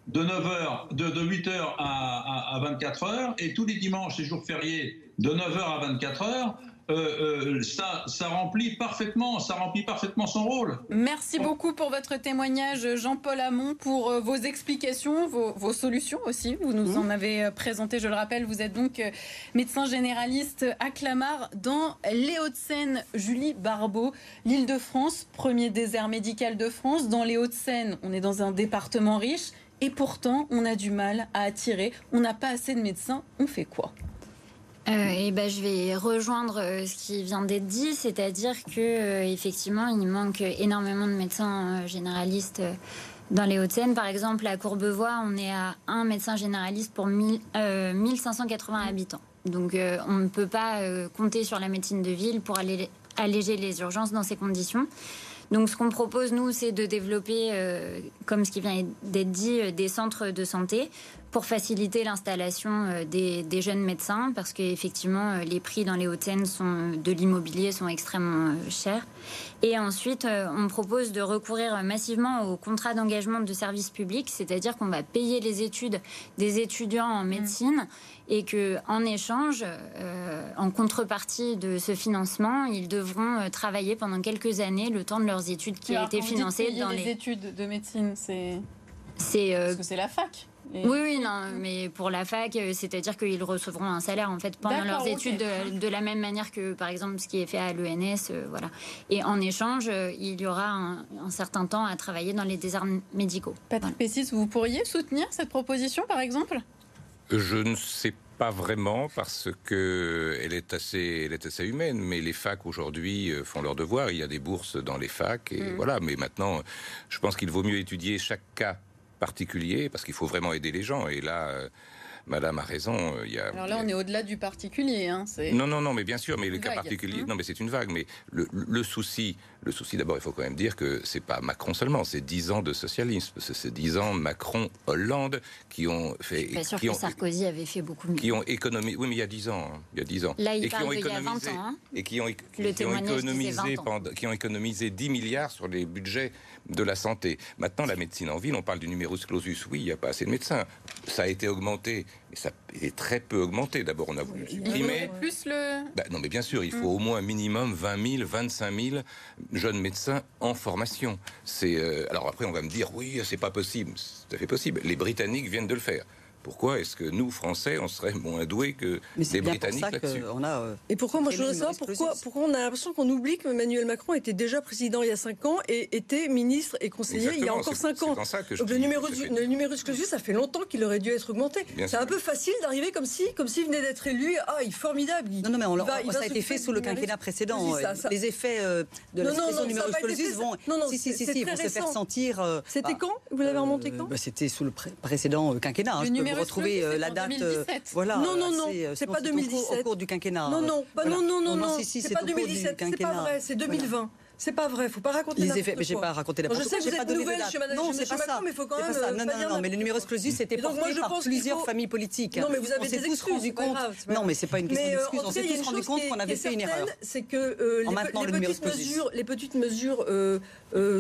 de 9h, de, de 8h à, à, à 24h, et tous les dimanches et jours fériés, de 9h à 24h, euh, ça, ça, remplit parfaitement, ça remplit parfaitement son rôle. Merci beaucoup pour votre témoignage, Jean-Paul Hamon, pour euh, vos explications, vos, solutions aussi. Vous nous mmh. en avez euh, présenté, je le rappelle. Vous êtes donc médecin généraliste à Clamart, dans les Hauts-de-Seine. Julie Barbeau, l'Île-de-France, premier désert médical de France. Dans les Hauts-de-Seine, on est dans un département riche. Et pourtant, on a du mal à attirer. On n'a pas assez de médecins. On fait quoi? Euh, ben, je vais rejoindre euh, ce qui vient d'être dit, c'est-à-dire que euh, effectivement, il manque énormément de médecins généralistes dans les Hauts-de-Seine. Par exemple, à Courbevoie, on est à un médecin généraliste pour 1580 habitants. Donc, on ne peut pas compter sur la médecine de ville pour alléger les urgences dans ces conditions. Donc ce qu'on propose, nous, c'est de développer, comme ce qui vient d'être dit, des centres de santé pour faciliter l'installation euh, des, jeunes médecins, parce qu'effectivement, euh, les prix dans les sont, de l'immobilier sont extrêmement euh, chers. Et ensuite, on propose de recourir massivement au contrat d'engagement de service public, c'est-à-dire qu'on va payer les études des étudiants en médecine et que en échange, en contrepartie de ce financement, ils devront travailler pendant quelques années le temps de leurs études qui a été financé dans les... études de médecine. C'est c'est parce que c'est la fac. Oui, oui, non, mais pour la fac, euh, c'est-à-dire qu'ils recevront un salaire en fait pendant leurs études de, la même manière que par exemple ce qui est fait à l'ENS, euh, voilà. Et en échange, euh, il y aura un, certain temps à travailler dans les déserts médicaux. Patrick Pessis, vous pourriez soutenir cette proposition, par exemple? Je ne sais pas vraiment parce que elle est assez, elle est assez humaine. Mais les facs aujourd'hui font leur devoir. Il y a des bourses dans les facs et mm. voilà. Mais maintenant, je pense qu'il vaut mieux étudier chaque cas particulier, parce qu'il faut vraiment aider les gens. Et là, euh, Madame a raison. Euh, il y a, Alors là, on est au-delà du particulier. Hein, non, non, non, mais bien sûr, mais le cas particulier, hein. non, mais c'est une vague. Mais le, souci, le souci, d'abord, il faut quand même dire que c'est pas Macron seulement, c'est dix ans de socialisme, c'est dix ans Macron-Hollande qui ont fait. Je suis pas sûr que Sarkozy avait fait beaucoup mieux. Qui ont économisé, oui, mais il y a dix ans, hein, il y a dix ans. Là, il et qui ont économisé, 20 ans. Et qui ont, qui ont économisé, pendant, qui ont économisé 10 milliards sur les budgets de la santé. Maintenant, la médecine en ville, on parle du numerus clausus. Oui, il n'y a pas assez de médecins. Ça a été augmenté, mais ça est très peu augmenté. D'abord, on a voulu supprimer. plus le. Bah, non, mais bien sûr, il faut au moins un minimum 20 000, 25 000 jeunes médecins en formation. C'est euh, alors après, on va me dire oui, c'est pas possible. C'est tout à fait possible. Les Britanniques viennent de le faire. Pourquoi est-ce que nous, Français, on serait moins doués que les Britanniques là-dessus? euh, Et pourquoi, moi je voudrais savoir, pourquoi, pourquoi on a l'impression qu'on oublie que Emmanuel Macron était déjà président il y a 5 ans et était ministre et conseiller il y a encore 5 ans. le, numéro le numerus clausus, ça fait longtemps qu'il aurait dû être augmenté. C'est un peu facile d'arriver comme si, comme s'il venait d'être élu. Ah, il est formidable. non, non, mais on, ça a été fait sous le quinquennat précédent. Les effets euh, de la suppression numerus clausus vont, si, si, si, vont se faire sentir. Euh, C'était quand? Vous l'avez remonté quand? bah, C'était sous le précédent quinquennat. Hein, retrouver euh, la date. Voilà. Non, non, non, c'est pas 2017. Au cours du quinquennat. Non, non, non, non, non, non. C'est pas 2017. C'est pas vrai. C'est 2020. C'est pas vrai, faut pas raconter les effets. Mais j'ai pas raconté la Je sais que vous êtes nouvelle chez Madame Non, c'est pas ça. Mais faut quand même. Non, non, non, mais le numéro clausus c'était porté par plusieurs familles politiques. Non, mais vous avez des excuses. Non, mais c'est pas une question d'excuses. On s'est tous rendu compte qu'on avait fait une erreur. C'est que les petites mesures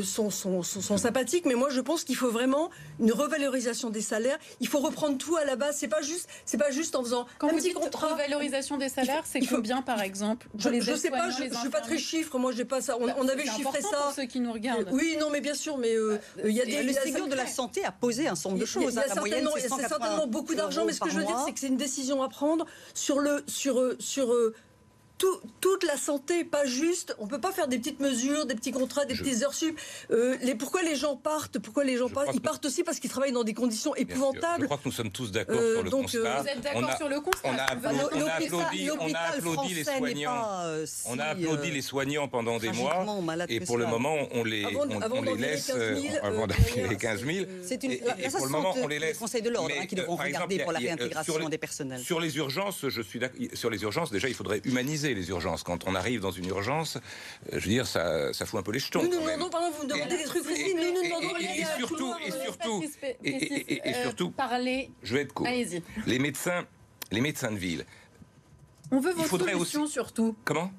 sont sympathiques, mais moi je pense qu'il faut vraiment une revalorisation des salaires. Il faut reprendre tout à la base. C'est pas juste, c'est pas juste en faisant un petit contrat. Revalorisation des salaires, c'est combien par exemple Je sais pas, je suis pas très chiffre. Moi, j'ai pas ça on avait chiffré ça. Pour ceux qui nous regardent. Oui, non, mais bien sûr, mais euh, il y a des. Le Ségur de la santé a posé un certain nombre de choses. Il y a, certainement, certainement beaucoup d'argent, mais ce que je veux dire, c'est que c'est une décision à prendre sur le sur euh, sur toute la santé, pas juste. On peut pas faire des petites mesures, des petits contrats, des petites heures sup. Euh, les, pourquoi les gens partent? Pourquoi les gens partent? Ils partent aussi parce qu'ils travaillent dans des conditions épouvantables. Je crois que nous sommes tous d'accord euh, sur le constat. Euh, vous êtes d'accord sur le constat On a, applaudi, on a applaudi les soignants. on a applaudi les soignants pendant des mois. Et pour le moment, on les, on, les laisse avant d'appeler les 15 000. C'est une. Et pour le moment, on les laisse. Conseil de l'ordre hein, qui devront regarder pour la réintégration des personnels. Sur les urgences, je suis sur les urgences. Déjà, il faudrait humaniser les urgences. Quand on arrive dans une urgence, euh, je veux dire, ça, ça fout un peu les jetons. Nous nous demandons, pardon, vous me demandez des trucs précis, nous nous demandons et, surtout, et surtout, et, surtout, parler. Je vais être court. Les médecins, les médecins de ville. On veut vos solutions surtout. Comment?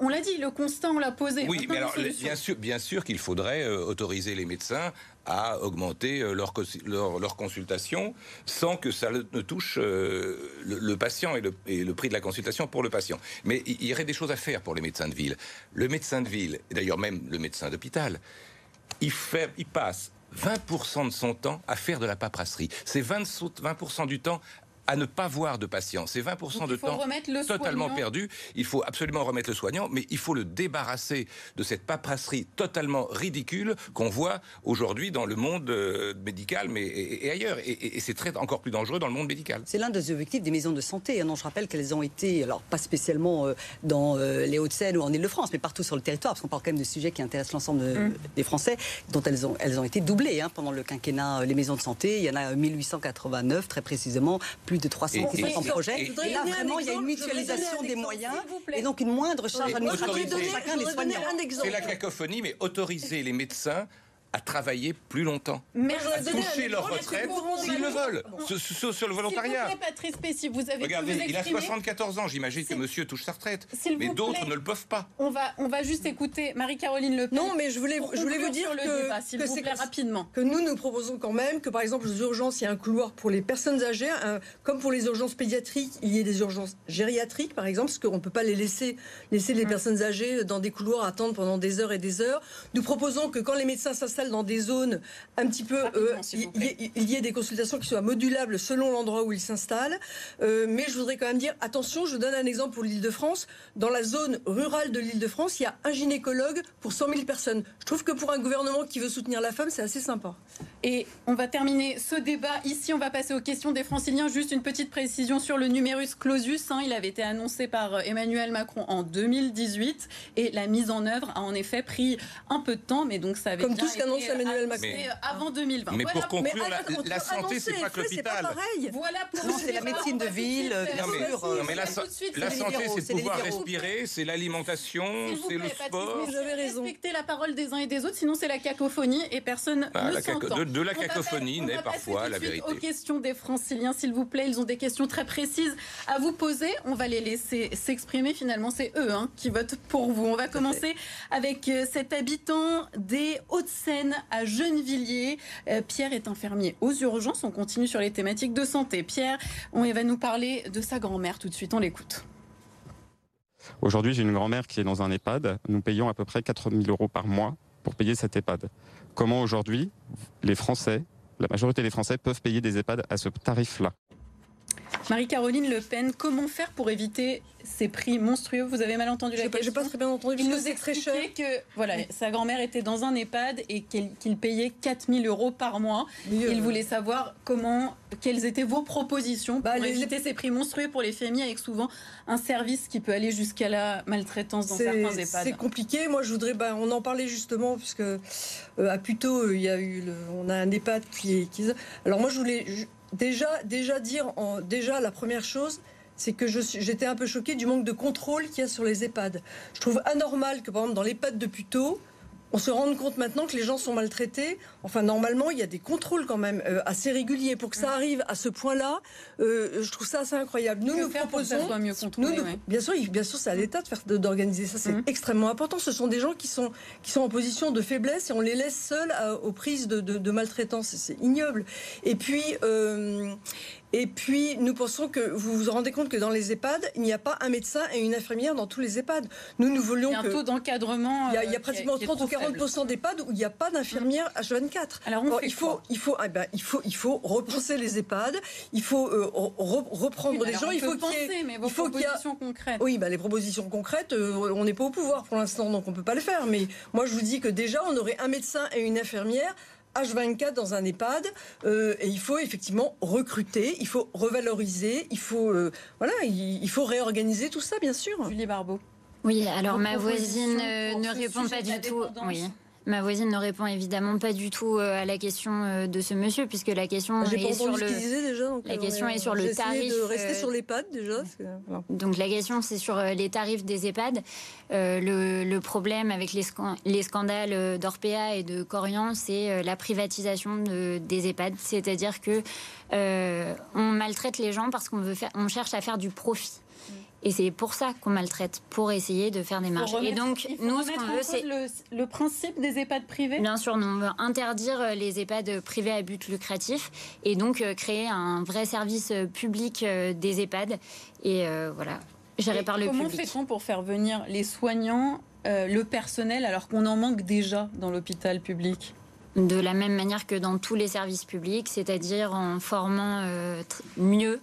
On, l'a dit, le constat, on l'a posé. Oui, mais alors, bien sûr, bien sûr qu'il faudrait euh, autoriser les médecins à augmenter euh, leur, leur, consultation sans que ça ne touche euh, le, patient et le, prix de la consultation pour le patient. Mais il y aurait des choses à faire pour les médecins de ville. Le médecin de ville, et d'ailleurs même le médecin d'hôpital, il, fait, il passe 20% de son temps à faire de la paperasserie. C'est 20%, 20 du temps à ne pas voir de patient. C'est 20% de temps totalement perdu. Il faut absolument remettre le soignant, mais il faut le débarrasser de cette paperasserie totalement ridicule qu'on voit aujourd'hui dans le monde euh, médical mais, et, ailleurs. Et, c'est très encore plus dangereux dans le monde médical. C'est l'un des objectifs des maisons de santé. Non, je rappelle qu'elles ont été, alors pas spécialement euh, dans euh, les Hauts-de-Seine ou en Ile-de-France, mais partout sur le territoire, parce qu'on parle quand même de sujets qui intéressent l'ensemble mmh. des Français, dont elles ont, elles ont été doublées hein, pendant le quinquennat. Les maisons de santé, il y en a 1889 très précisément, plus de 300 en projet. Et, là, vraiment, il y a une mutualisation des moyens et donc une moindre charge administrative pour chacun des soignants. C'est la cacophonie, mais autoriser les médecins à travailler plus longtemps, mais à toucher leur retraite s'ils le veulent, sur, le volontariat. Patrice Pessy, vous avez Regardez, il a 74 ans, j'imagine que monsieur touche sa retraite, mais d'autres ne le peuvent pas. On va, on va juste écouter Marie-Caroline Le Pen. Non, mais je voulais, je voulais vous dire que, que c'est rapidement. Que nous, nous proposons quand même que, par exemple, aux urgences, il y a un couloir pour les personnes âgées, comme pour les urgences pédiatriques, il y ait des urgences gériatriques, par exemple, parce qu'on ne peut pas les laisser, laisser les hum. personnes âgées dans des couloirs attendre pendant des heures et des heures. Nous proposons que quand les médecins s'installent dans des zones un petit peu, euh, il y, ait des consultations qui soient modulables selon l'endroit où ils s'installent. Euh, mais je voudrais quand même dire, attention, je donne un exemple pour l'Île-de-France. Dans la zone rurale de l'Île-de-France, il y a un gynécologue pour 100 000 personnes. Je trouve que pour un gouvernement qui veut soutenir la femme, c'est assez sympa. Et on va terminer ce débat ici. On va passer aux questions des franciliens. Juste une petite précision sur le numerus clausus. Hein. il avait été annoncé par euh, Emmanuel Macron en 2018 et la mise en œuvre a en effet pris un peu de temps, mais donc ça avait Comme tout ce qu'annonce Emmanuel Macron. Mais, avant 2020. Mais pour conclure, la, santé, c'est pas que l'hôpital. Voilà pour c'est la médecine de ville. Non, mais, la, santé, c'est de pouvoir respirer, c'est l'alimentation, c'est le sport. Vous avez raison. Respecter la parole des uns et des autres, sinon c'est la cacophonie et personne ah, ne s'entend. De, la cacophonie naît parfois la vérité. Aux questions des franciliens, s'il vous plaît, ils ont des questions très précises à vous poser. On va les laisser s'exprimer. Finalement, c'est eux hein, qui votent pour vous. On va commencer avec euh, cet habitant des Hauts-de-Seine à Gennevilliers. Euh, Pierre est infirmier aux urgences. On continue sur les thématiques de santé. Pierre, on va nous parler de sa grand-mère tout de suite. On l'écoute. Aujourd'hui, j'ai une grand-mère qui est dans un EHPAD. Nous payons à peu près 4 000 euros par mois pour payer cet EHPAD. Comment aujourd'hui les Français, la majorité des Français peuvent payer des EHPAD à ce tarif-là? Marie-Caroline Le Pen, comment faire pour éviter ces prix monstrueux? Vous avez mal entendu la question Je pas très bien entendu. Il nous expliquait que voilà, sa grand-mère était dans un EHPAD et qu'il payait 4000 euros par mois. Il voulait savoir comment, quelles étaient vos propositions pour bah, éviter ces prix monstrueux pour les familles avec souvent un service qui peut aller jusqu'à la maltraitance dans certains EHPAD. C'est compliqué. Moi, je voudrais, bah, on en parlait justement puisque euh, à Puteaux, il y a eu, on a un EHPAD qui, qui alors moi, je voulais Déjà, déjà dire, déjà la première chose, c'est que j'étais un peu choquée du manque de contrôle qu'il y a sur les EHPAD. Je trouve anormal que, par exemple, dans l'EHPAD de Puteaux, on se rend compte maintenant que les gens sont maltraités. Enfin, normalement, il y a des contrôles quand même euh, assez réguliers pour que ça arrive à ce point-là. Euh, je trouve ça assez incroyable. Nous, nous proposons, soit mieux contrôlé, bien sûr, bien sûr, c'est à l'État de faire d'organiser ça. C'est mmh. extrêmement important. Ce sont des gens qui sont qui sont en position de faiblesse et on les laisse seuls aux prises de, de, maltraitance. C'est ignoble. Et puis euh, et puis, nous pensons que vous vous rendez compte que dans les EHPAD, il n'y a pas un médecin et une infirmière dans tous les EHPAD. Nous, nous voulions. Il y a un taux d'encadrement. Il y a, euh, pratiquement 30 ou 40 d'EHPAD où il n'y a pas d'infirmière H24. Alors, il, faut, il, faut, eh ben, il, faut, il faut repenser les EHPAD, il faut euh, reprendre les gens. il faut qu'il y ait. Mais vos propositions concrètes. Oui, ben, les propositions concrètes, euh, on n'est pas au pouvoir pour l'instant, donc on ne peut pas le faire. Mais moi, je vous dis que déjà, on aurait un médecin et une infirmière H24 dans un EHPAD euh, et il faut effectivement recruter, il faut revaloriser, il faut euh, voilà, il, faut réorganiser tout ça bien sûr. Julie Barbeau. Oui, alors ma voisine euh, ne répond pas du tout. Oui. Ma voisine ne répond évidemment pas du tout euh, à la question euh, de ce monsieur, puisque la question est sur le. Déjà, la question est sur le tarif. De rester sur l'EHPAD déjà. Donc la question c'est sur euh, les tarifs des EHPAD. le, problème avec les, les scandales d'Orpea et de Corian, c'est la privatisation des EHPAD, c'est-à-dire que on maltraite les gens parce qu'on veut faire, on cherche à faire du profit. Et c'est pour ça qu'on maltraite, pour essayer de faire des marges. Et donc, nous, ce qu'on veut, c'est. Le, le, principe des EHPAD privés? Bien sûr, nous, on veut interdire les EHPAD privés à but lucratif et donc euh, créer un vrai service euh, public euh, des EHPAD. Et voilà, géré par le comment public. Comment fait-on pour faire venir les soignants, le personnel, alors qu'on en manque déjà dans l'hôpital public? De la même manière que dans tous les services publics, c'est-à-dire en formant mieux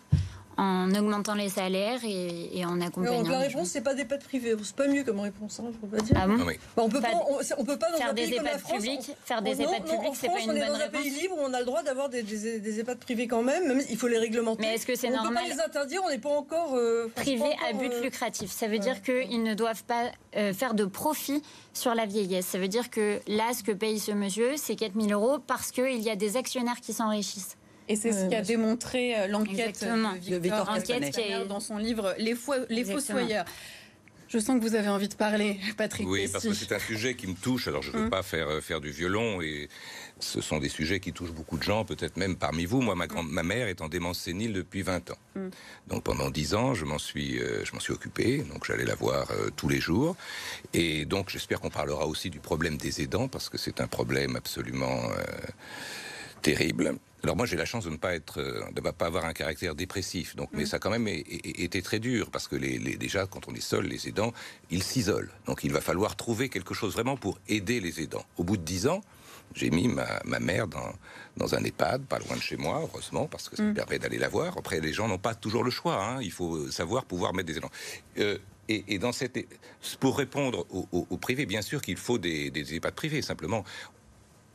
en augmentant les salaires et, en accompagnant. la réponse, c'est pas des EHPAD privés. C'est pas mieux comme réponse, hein, je peux pas dire. Ah bon oui. bah, on peut pas, on, peut pas faire des EHPAD publics, faire des EHPAD publics, c'est pas une bonne réponse. On est dans un pays libre où on a le droit d'avoir des, des, des, EHPAD privés quand même. Même il faut les réglementer. Mais est-ce que c'est normal On peut pas les interdire. On n'est pas encore euh, privés à but euh, lucratif. Ça veut dire qu'ils ne doivent pas euh, faire de profit sur la vieillesse. Ça veut dire que là, ce que paye ce monsieur, c'est 4000 euros parce qu'il y a des actionnaires qui s'enrichissent. Et c'est ce qu'a démontré euh, l'enquête de Victor, Victor dans son livre Les, les Fossoyeurs. Je sens que vous avez envie de parler, Patrick. Oui, parce que c'est un sujet qui me touche. Alors, je ne veux Hum. pas faire, euh, faire du violon. Et ce sont des sujets qui touchent beaucoup de gens, peut-être même parmi vous. Moi, ma, grande, ma mère est en démence sénile depuis 20 ans. Hum. Donc, pendant 10 ans, je m'en suis, euh, je m'en suis occupé. Donc, j'allais la voir euh, tous les jours. Et donc, j'espère qu'on parlera aussi du problème des aidants, parce que c'est un problème absolument euh, terrible. Alors moi j'ai la chance de ne pas être, de ne pas avoir un caractère dépressif. Donc, mais ça a quand même été très dur parce que les, les, déjà quand on est seul, les aidants, ils s'isolent. Donc il va falloir trouver quelque chose vraiment pour aider les aidants. Au bout de dix ans, j'ai mis ma, ma mère dans, dans un EHPAD, pas loin de chez moi, heureusement, parce que ça me permet d'aller la voir. Après, les gens n'ont pas toujours le choix. Hein. Il faut savoir pouvoir mettre des aidants. Euh, et, et, dans cette, pour répondre au, au, au privé, bien sûr qu'il faut des, des EHPAD privés. Simplement,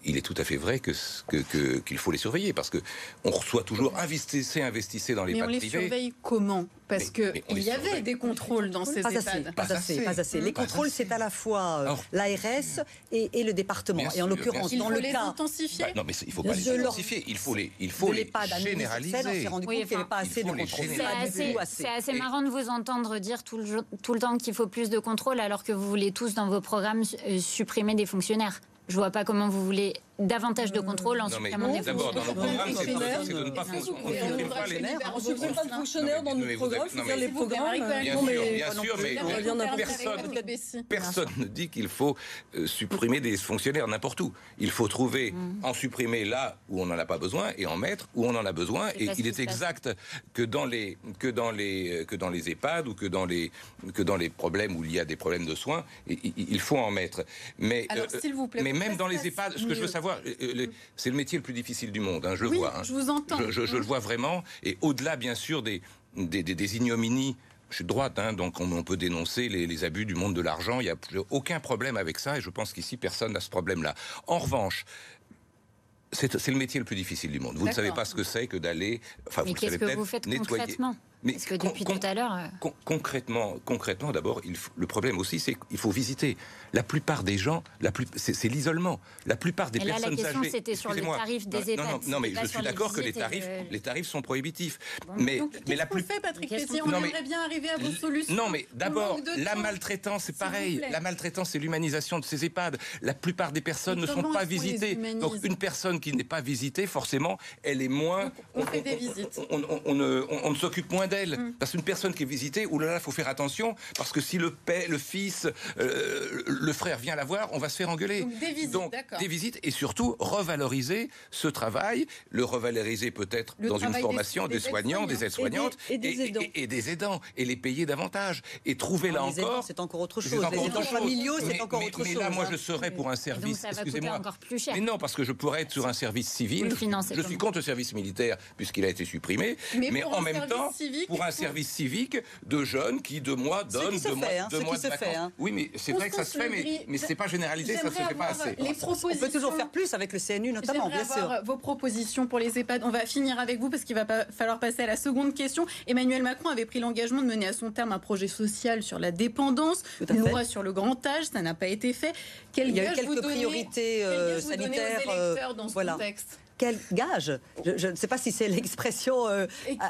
il est tout à fait vrai que qu'il que, qu'il faut les surveiller parce que on reçoit toujours investissez, investissez dans les Mais on les privés. surveille comment? Parce que il y avait des contrôles dans ces pas EHPAD. assez, pas, assez, pas assez. Les Pas contrôles, assez. c'est à la fois euh, Alors- l'ARS et, et le département. Bien et en l'occurrence, Il dans faut le les cas intensifier. Bah, non, mais il faut pas les intensifier. Il faut les, il faut les généraliser. On s'est rendu Oui, compte qu'il n'y avait pas assez de contrôles. C'est assez, marrant de vous entendre dire tout le, tout le temps qu'il faut plus de contrôle alors que vous voulez tous dans vos programmes euh, supprimer des fonctionnaires. Je vois pas comment vous voulez davantage de contrôle en supprimant des d'abord, dans c'est de- ne pas euh, on ne supprime pas dans c'est-à-dire les programmes. Bien sûr, mais- personne, ne dit qu'il faut euh, supprimer des fonctionnaires n'importe où. Il faut trouver, en supprimer là où on n'en a pas besoin et en mettre où on en a besoin. Et il est exact que dans les que dans les que dans les EHPAD ou que dans les que dans les problèmes où il y a des problèmes de soins, il faut en mettre. Mais euh, mais même dans les EHPAD, ce que je veux savoir, euh, euh, c'est le métier le plus difficile du monde. hein, je le Oui, vois. hein. je vous entends. Je, je- je le vois vraiment. Et au-delà, bien sûr, des, des, des- des ignominies. Je suis de droite, hein, donc on, on peut dénoncer les, les abus du monde de l'argent. Il n'y a plus- aucun problème avec ça, et je pense qu'ici personne n'a ce problème-là. En revanche. C'est le métier le plus difficile du monde. Vous ne savez pas ce que c'est que d'aller. Enfin, Mais qu'est-ce que vous faites nettoyer. concrètement? Mais Parce que depuis tout à l'heure. euh, Con- concrètement, concrètement, d'abord, le problème aussi, c'est qu'il faut visiter. La plupart des gens, la plus, c'est, l'isolement. La plupart des Et là, la personnes question, âgées. c'était sur le excusez-moi. tarif des non, EHPAD, Non, non, non, mais je suis les d'accord que les tarifs, le- les tarifs sont prohibitifs. mais, Donc, mais la plus. fait, Patrick On Non, aimerait mais- bien arriver à vos solutions. Non, mais d'abord, la maltraitance, c'est pareil. La maltraitance, c'est l'humanisation de ces EHPAD. La plupart des personnes Mais ne sont pas les visitées. Donc, une personne qui n'est pas visitée, forcément, elle est moins. on fait des visites. On ne s'occupe moins d'elle. Mm. Parce qu'une personne qui est visitée, oulala, il faut faire attention. Parce que si le père, le fils, euh, le frère vient la voir, on va se faire engueuler. Donc, des visites, Donc, d'accord. des visites et surtout revaloriser ce travail, le revaloriser peut-être dans une des- formation des, des soignants, des aides-soignantes Et des- et aidants. et, et des aidants et les payer davantage et trouver là Les encore. c'est encore autre chose. encore Les autre aidants chose. familiaux, c'est Mais- encore mais- autre mais chose. là, moi, je serais pour un service. Excusez-moi. encore plus cher. Mais non, parce que je pourrais être sur un service civil. Je suis contre le service militaire puisqu'il a été supprimé. Mais Mais, pour en un même temps, civique, pour un service civique de jeunes qui, deux mois, Ce donnent deux mois, fait, hein, deux ce mois qui de se fait, vacances. hein. Oui, mais c'est On vrai que ça se fait, mais, mais c'est pas généralisé, ça se fait pas assez. Les On peut toujours faire plus avec le CNU notamment, bien sûr. vos propositions pour les EHPAD. On va finir avec vous parce qu'il va pas falloir passer à la seconde question. Emmanuel Macron avait pris l'engagement de mener à son terme un projet social sur la dépendance, une loi sur le grand âge. Ça n'a pas été fait. Quel Il y a eu quelques priorités euh, sanitaires. euh, dans ce voilà. contexte? Quel gage Je ne sais pas si c'est l'expression euh,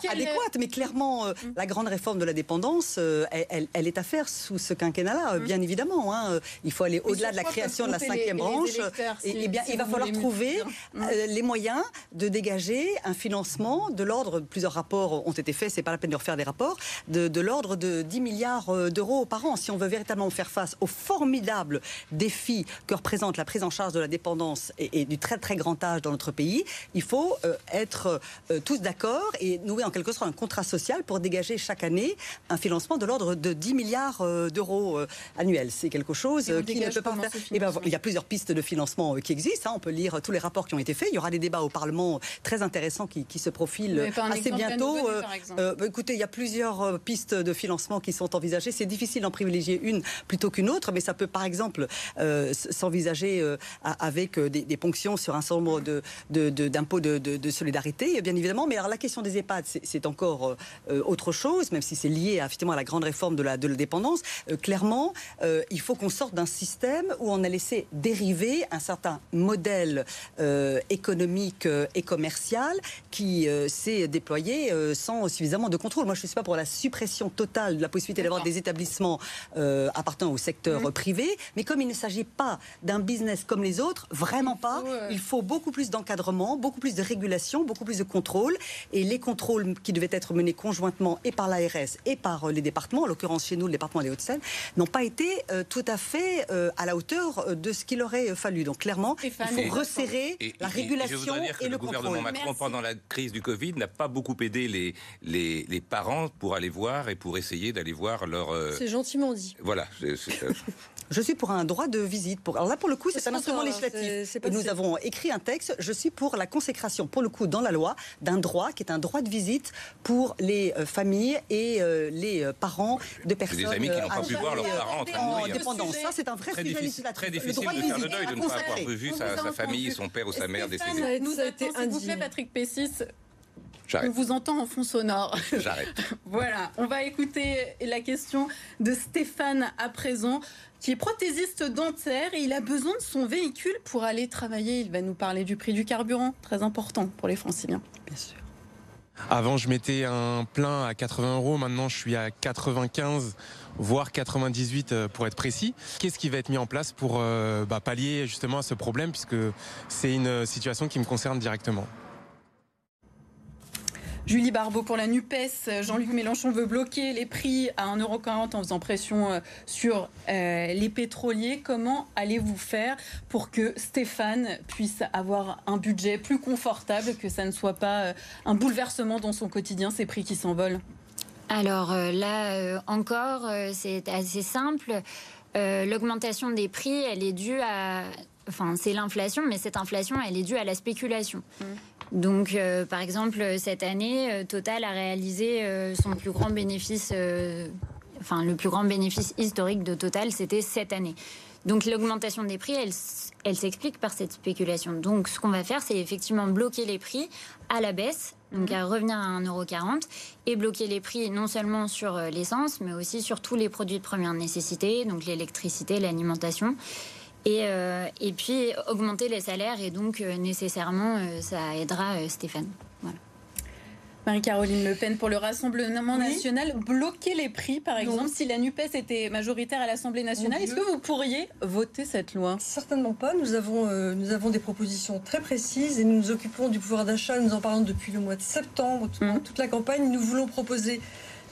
adéquate, mais clairement, euh, mm. la grande réforme de la dépendance, euh, elle, elle, est à faire sous ce quinquennat-là, mm. bien évidemment. Hein. Il faut aller au-delà de la création de la cinquième branche. et, bien, il va falloir trouver mm. les moyens de dégager un financement de l'ordre, plusieurs rapports ont été faits, c'est pas la peine de refaire des rapports, de, de l'ordre de 10 milliards d'euros par an. Si on veut véritablement faire face aux formidables défis que représente la prise en charge de la dépendance et, du très très grand âge dans notre pays, il faut euh, être euh, tous d'accord et nouer en quelque sorte un contrat social pour dégager chaque année un financement de l'ordre de 10 milliards euh, d'euros annuels. C'est quelque chose qui ne peut pas faire. Eh ben, il y a plusieurs pistes de financement qui existent. Hein. On peut lire tous les rapports qui ont été faits. Il y aura des débats au Parlement très intéressants qui, se profilent assez bientôt. Bah, écoutez, il y a plusieurs pistes de financement qui sont envisagées. C'est difficile d'en privilégier une plutôt qu'une autre, mais ça peut par exemple s'envisager avec des, ponctions sur un certain nombre de, de, solidarité, bien évidemment. Mais alors la question des EHPAD, c'est encore euh, autre chose, même si c'est lié effectivement à la grande réforme de la, dépendance. Euh, clairement, euh, il faut qu'on sorte d'un système où on a laissé dériver un certain modèle économique et commercial qui s'est déployé sans suffisamment de contrôle. Moi, je ne suis pas pour la suppression totale de la possibilité d'avoir des établissements appartenant au secteur mmh. privé, mais comme il ne s'agit pas d'un business comme les autres, vraiment pas. Il faut beaucoup plus d'encadrement, beaucoup plus de régulation, beaucoup plus de contrôle. Et les contrôles qui devaient être menés conjointement et par l'ARS et par euh, les départements, en l'occurrence chez nous, le département des Hauts-de-Seine, n'ont pas été euh, tout à fait euh, à la hauteur de ce qu'il aurait fallu. Donc clairement, il faut resserrer la régulation et, et, le, le gouvernement Macron, pendant la crise du Covid, n'a pas beaucoup aidé les, les, les, parents pour aller voir et pour essayer d'aller voir leur... C'est gentiment dit. Voilà. Je suis pour un droit de visite. Pour... Alors là, pour le coup, c'est un instrument législatif. nous avons écrit un texte. Je suis pour la consécration, pour le coup, dans la loi, d'un droit qui est un droit de visite pour les euh, familles et euh, les euh, parents de personnes. Des amis qui n'ont pas pu voir leurs parents en dépendance. Ça, c'est un vrai très sujet législatif. Très difficile de faire le deuil de ne pas avoir vu sa, famille, son père ou sa mère décédés. Nous a été indiqué, Patrick Pessis, on vous entend en fond sonore. J'arrête. voilà, on va écouter la question de Stéphane à présent, qui est prothésiste dentaire et il a besoin de son véhicule pour aller travailler. Il va nous parler du prix du carburant, très important pour les franciliens. Bien sûr. Avant, je mettais un plein à 80 euros. Maintenant, je suis à 95, voire 98 euh, pour être précis. Qu'est-ce qui va être mis en place pour euh, bah, pallier justement à ce problème, puisque c'est une situation qui me concerne directement? Julie Barbeau pour la NUPES. Jean-Luc Mélenchon veut bloquer les prix à 1,40€ en faisant pression euh, sur euh, les pétroliers. Comment allez-vous faire pour que Stéphane puisse avoir un budget plus confortable, que ça ne soit pas euh, un bouleversement dans son quotidien, ces prix qui s'envolent? Alors là encore, c'est assez simple. L'augmentation des prix, elle est due à enfin c'est l'inflation, mais cette inflation, elle est due à la spéculation. Mmh. Donc, euh, par exemple, cette année, euh, Total a réalisé euh, son plus grand bénéfice, enfin le plus grand bénéfice historique de Total, c'était cette année. Donc l'augmentation des prix, elle, elle s'explique par cette spéculation. Donc ce qu'on va faire, c'est effectivement bloquer les prix à la baisse, donc à revenir à 1,40€ et bloquer les prix non seulement sur l'essence, mais aussi sur tous les produits de première nécessité, donc l'électricité, l'alimentation. Et, euh, et puis augmenter les salaires et donc euh, nécessairement euh, ça aidera Stéphane. Marie-Caroline Le Pen pour le Rassemblement national, bloquer les prix par exemple. Si la NUPES était majoritaire à l'Assemblée nationale, est-ce que vous pourriez voter cette loi? Certainement pas. Nous avons, nous avons des propositions très précises et nous nous occupons du pouvoir d'achat. Nous en parlons depuis le mois de septembre, mmh. toute la campagne. Nous voulons proposer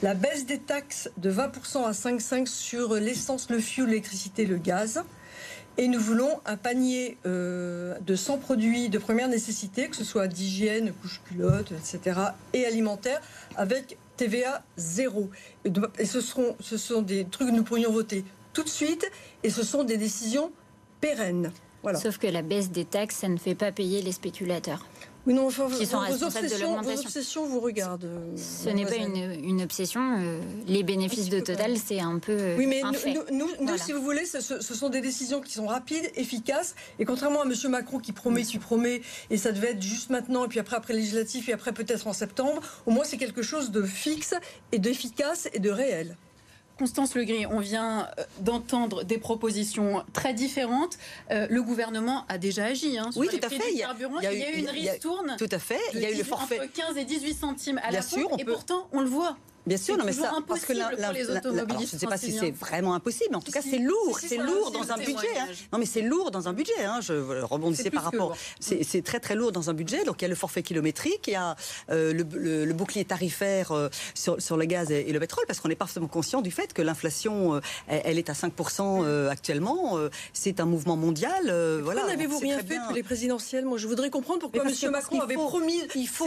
la baisse des taxes de 20% à 5,5 sur l'essence, le fioul, l'électricité, le gaz. Et nous voulons un panier euh, de 100 produits de première nécessité, que ce soit d'hygiène, couche culotte, etc., et alimentaire, avec TVA zéro. Et, ce, seront, ce sont des trucs que nous pourrions voter tout de suite, et ce sont des décisions pérennes. Sauf que la baisse des taxes, ça ne fait pas payer les spéculateurs non, qui sont responsables de l'augmentation. Vos obsessions vous regardent. Euh, Ce n'est pas une, obsession. Euh, les bénéfices de Total, c'est un peu. Oui, mais nous, si vous voulez, ce, sont des décisions qui sont rapides, efficaces. Et contrairement à M. Macron qui promet, tu promets, et ça devait être juste maintenant, et puis après, après législatif, et après peut-être en septembre, au moins c'est quelque chose de fixe et d'efficace et de réel. Constance Legris, on vient euh, d'entendre des propositions très différentes. Euh, le gouvernement a déjà agi. Hein, sur oui, les tout à prix fait. Il y a, carburant. il y a il y a eu une a- ristourne. Tout à fait. Il y a eu le 18 forfait. Entre 15 et 18 centimes à Bien la sûr, pompe, et pourtant, on le voit. Bien sûr, C'est non, mais ça, parce que alors, automobilistes je ne sais pas si c'est vraiment impossible. En tout cas, c'est lourd, c'est lourd dans un budget. hein. Non, mais c'est lourd dans un budget. hein. Je rebondissais par rapport. lourd. C'est très très lourd dans un budget. Donc il y a le forfait kilométrique, il y a euh, le, le- le bouclier tarifaire euh, sur, sur le gaz et, et le pétrole, parce qu'on est parfaitement conscient du fait que l'inflation, euh, elle, elle est à 5% euh, actuellement. Euh, c'est un mouvement mondial. euh, voilà. Pourquoi n'avez-vous rien fait bien. pour les présidentielles? Moi, je voudrais comprendre pourquoi Mais M. Macron avait promis. Il faut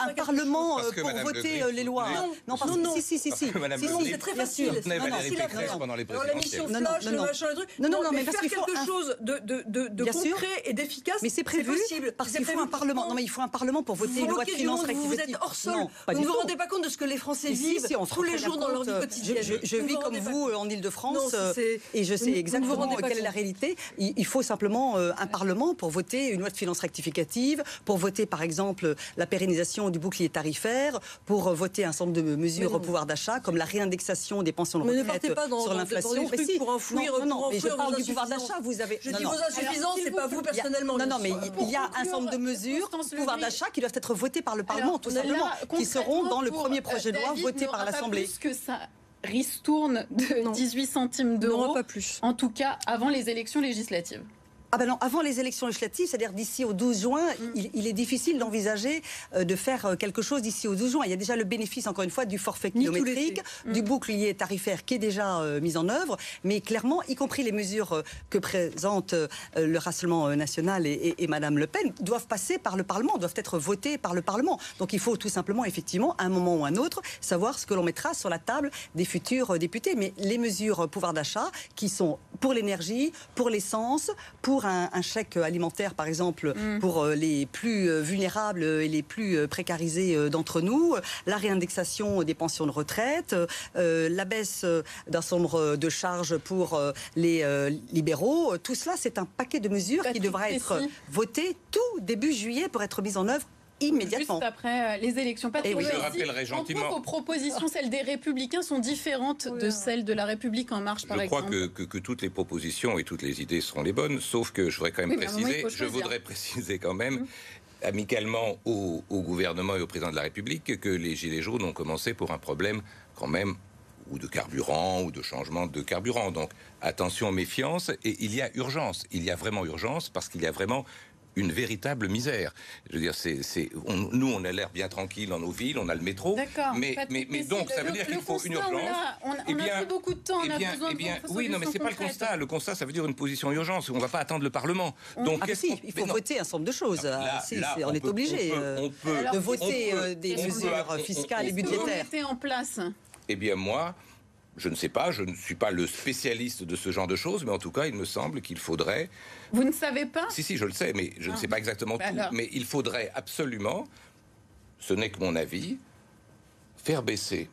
un parlement pour voter les lois. Non, non, parce Non, non. si, si, si, si. Madame Si, si, c'est très facile. non, Valérie si la- Pécresse non, non. pendant les Alors la mission présidentielles. Non, non, flash, non, le non. machin, le truc. Non, non, non, mais mais parce faire qu'il faut quelque un- chose de, de, de, de Bien sûr. concret et d'efficace. Mais c'est prévu possible. parce qu'il faut un parlement. Non, mais il faut un parlement pour voter vous une loi de finances vous êtes hors sol. Vous ne vous rendez pas compte de ce que les Français vivent on tous les jours dans leur vie compte. quotidienne. Je, vis vous comme vous euh, en Ile-de-France Non, euh, et je vous sais ne vous exactement rendez pas quelle est la réalité. Il, faut simplement euh, un Parlement pour voter une loi de finances rectificative, pour voter par exemple la pérennisation du bouclier tarifaire, pour euh, voter un certain nombre de mesures Mais au pouvoir d'achat comme la réindexation des pensions de Mais ne retraite partez pas dans- sur l'inflation. Mais si. pour enfouir- non, non, non, pour mais je enfouir parle du pouvoir d'achat. Vous avez. Je non, dis non. vos insuffisances, c'est pas vous personnellement. Non, non, mais il y a un certain nombre de mesures pouvoir d'achat qui doivent être votées par le Parlement, tout simplement, qui seront dans le premier projet de loi voté par l'Assemblée. Plus que ça ristourne de Non. 18 centimes d'euros, pas plus. en tout cas avant les élections législatives. Ah ben non, avant les élections législatives, c'est-à-dire d'ici au 12 juin, il, il est difficile d'envisager euh, de faire euh, quelque chose d'ici au 12 juin. Il y a déjà le bénéfice, encore une fois, du forfait kilométrique, l'été. du bouclier tarifaire qui est déjà euh, mis en œuvre, mais clairement, y compris les mesures euh, que présente le Rassemblement national et, et- et Madame Le Pen, doivent passer par le Parlement, doivent être votées par le Parlement. Donc il faut tout simplement, effectivement, à un moment ou à un autre, savoir ce que l'on mettra sur la table des futurs députés. Mais les mesures pouvoir d'achat, qui sont pour l'énergie, pour l'essence, pour un, un chèque alimentaire, par exemple, pour euh, les plus euh, vulnérables et les plus euh, précarisés d'entre nous, la réindexation des pensions de retraite, euh, la baisse d'un nombre de charges pour les euh, libéraux. Tout cela, c'est un paquet de mesures qui devra être voté tout début juillet pour être mis en œuvre immédiatement. Juste après euh, les élections. Patrick Eh oui. Je rappellerai gentiment- vos propositions, celles des Républicains, sont différentes de celles de la République en marche, par Je crois exemple que, que- que toutes les propositions et toutes les idées seront les bonnes, sauf que je voudrais quand même Oui, préciser, je voudrais préciser quand même, amicalement au, au gouvernement et au président de la République, que les Gilets jaunes ont commencé pour un problème quand même ou de carburant ou de changement de carburant. Donc attention, méfiance, et il y a urgence. Il y a vraiment urgence parce qu'il y a vraiment une véritable misère. Je veux dire, c'est, c'est, on- nous, on a l'air bien tranquille dans nos villes, on a le métro, D'accord. mais, mais, donc ça veut le- dire qu'il faut une on urgence. On, a- Eh on a bien- beaucoup de temps, on eh a bien, besoin eh de bien, vos oui, non, mais c'est pas le constat. Le constat, ça veut dire une position urgence. On va pas attendre le Parlement. Donc, Ah, qu'est-ce si, qu'on- il faut voter un certain nombre de choses. Là, Ah, là, on, est obligé on peut- on peut- Alors, de voter des mesures fiscales et budgétaires. en place Eh bien, moi, je ne sais pas, je ne suis pas le spécialiste de ce genre de choses, mais en tout cas, il me semble qu'il faudrait. Vous ne savez pas? Si, si, je le sais, mais je ne sais pas exactement Bah tout. alors. Mais il faudrait absolument, ce n'est que mon avis, faire baisser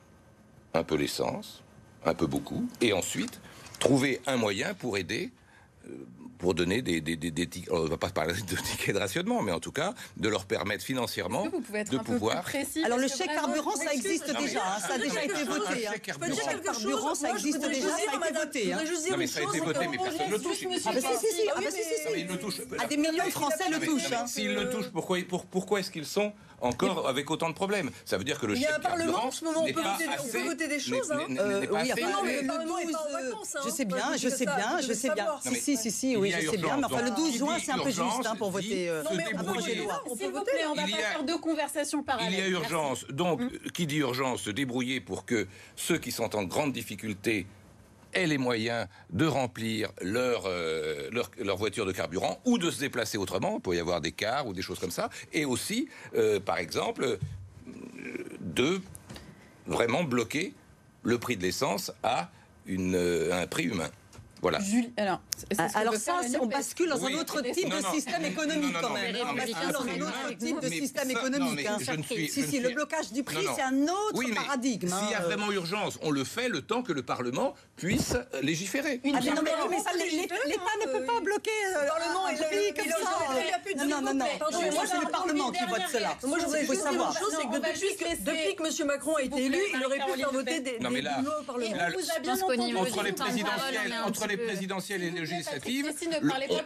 un peu l'essence, un peu beaucoup, et ensuite trouver un moyen pour aider. Pour donner des, des, des, des tickets, on ne va pas parler de tickets de rationnement, mais en tout cas, de leur permettre financièrement vous pouvez être de un peu pouvoir. plus précis Alors le chèque vraiment- carburant, ça existe peux déjà, hein, ça a déjà été voté. hein. chèque carburant. ça existe déjà, ça a été voté, je hein. Non, mais ça a été voté, mais personne ne le touche. Monsieur Ah, bah, si, si, si, Barnier. ah, Non, le. Ah, des millions de Français le Non, touchent. non, hein. S'ils le touchent, pourquoi, pour- pourquoi est-ce qu'ils sont encore avec autant de problèmes Ça veut dire que le Il y a un Parlement en ce moment, on peut voter- on peut assez- voter des choses, hein. Euh, oui, assez- enfin, non, mais le, le Parlement est 12, pas en euh, vacances, hein. je sais bien, je sais ça, bien, je sais bien. Si, si, si, Il oui, je sais bien. Mais enfin, le donc, 12 qui juin, c'est un peu juste hein, pour voter euh, se Non, mais un projet de loi. On peut S'il vous voter. plaît, on va Il pas y a- faire deux conversations parallèles. Il y a urgence. Donc, qui dit urgence, se débrouiller pour que ceux qui sont en grande difficulté aient les moyens de remplir leur, euh, leur, voiture de carburant ou de se déplacer autrement. Il peut y avoir des cars ou des choses comme ça. Et aussi, euh, par exemple, euh, de vraiment bloquer le prix de l'essence à un prix humain. Voilà. Julie, alors, ah, alors ça, on bascule dans un autre type de système économique quand même. On bascule dans un autre type de système économique. Si, si, le blocage du prix, c'est un autre paradigme. S'il y a hein. vraiment urgence, on le fait le temps que le Parlement puisse légiférer. Ah, mais non, mais l'État ne peut pas bloquer euh, le Parlement et le prix comme ça. Non, non, non. Moi, c'est le Parlement qui vote cela. Moi, je voudrais juste savoir. c'est que depuis que M. Macron a été élu, il aurait pu faire voter des lois au Parlement. Entre les présidentielles, entre les présidentielles et les législatives,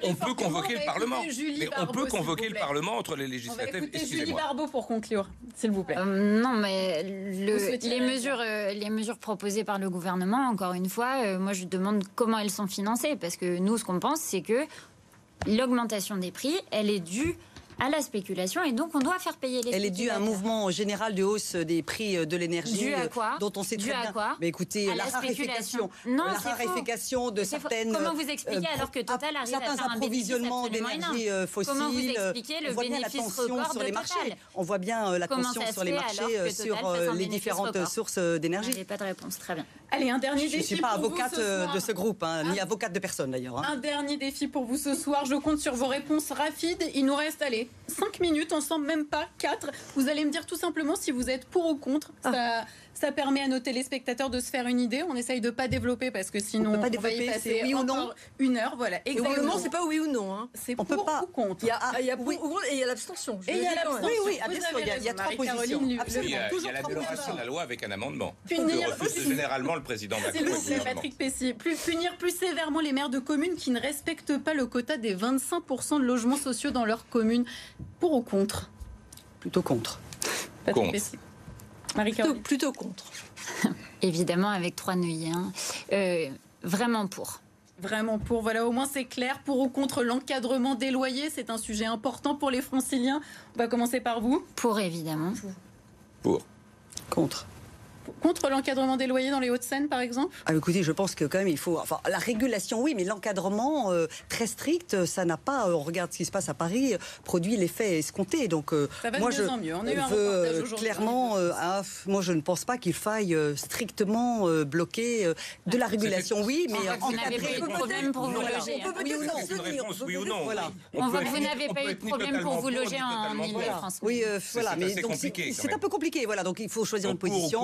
on peut convoquer le Parlement. Mais on peut convoquer le Parlement entre les législatives. Julie Barbeau pour conclure, s'il vous plaît. Euh, non, mais les mesures, euh, les mesures proposées par le gouvernement, encore une fois, euh, moi je demande comment elles sont financées, parce que nous, ce qu'on pense, c'est que l'augmentation des prix, elle est due à la spéculation et donc on doit faire payer les Elle est due à un mouvement général de hausse des prix euh, de l'énergie euh, dont on sait très bien. Quoi Mais écoutez, la, raréfaction, non, la raréfaction de certaines Comment vous expliquez alors que Total arrive certains à faire approvisionnements d'énergie fossile Comment vous expliquez le bénéfice record sur les marchés. On voit bien la tension sur les marchés sur les différentes sources d'énergie. J'ai pas de réponse, très bien. Allez, un dernier défi. Je ne suis pas avocate de ce groupe, hein, ni avocate de personne d'ailleurs. Hein. Un dernier défi pour vous ce soir. Je compte sur vos réponses rapides. Il nous reste, allez, 5 minutes, ensemble, même pas 4. Vous allez me dire tout simplement si vous êtes pour ou contre. Ah. Ça permet à nos téléspectateurs de se faire une idée. On essaye de pas développer parce que sinon on, peut pas développer, va y oui ou non une heure. Voilà. Exactement. c'est pas oui ou non. Hein. C'est pour peut pas. ou contre. Il y a, il y a oui. et il y a l'abstention. Et il y a l'abstention. Oui, oui, bien sûr. Il y a, trois positions. Absolument. Il y a, la déroration de la loi avec un amendement. Punir généralement le président Macron. Patrick Pessy. Plus, punir plus sévèrement les maires de communes qui ne respectent pas le quota des 25% de logements sociaux dans leur commune. Pour ou contre? Plutôt contre. Patrick contre. Marie plutôt, plutôt contre. Évidemment, avec trois neuillers. Hein. Euh, vraiment pour. Vraiment pour. Voilà, au moins c'est clair. Pour ou contre l'encadrement des loyers, c'est un sujet important pour les franciliens. On va commencer par vous. Pour, évidemment. Pour. Contre contre l'encadrement des loyers dans les Hauts-de-Seine, par exemple? Ah, Écoutez, je pense que quand même il faut. Enfin, la régulation, oui, mais l'encadrement euh, très strict, ça n'a pas. Euh, on regarde ce qui se passe à Paris, produit l'effet escompté. Donc, euh, ça va moi, de je en mieux. On a eu un veux clairement. Ah, moi, je ne pense pas qu'il faille strictement bloquer de la régulation, oui, mais encadrer. Vous n'avez pas eu de problème pour vous loger. Oui ou non Oui ou non On voit que vous n'avez pas eu de problème pour vous loger en Ile-de-France. Oui, voilà, mais c'est un peu compliqué. Voilà, donc il faut choisir une position.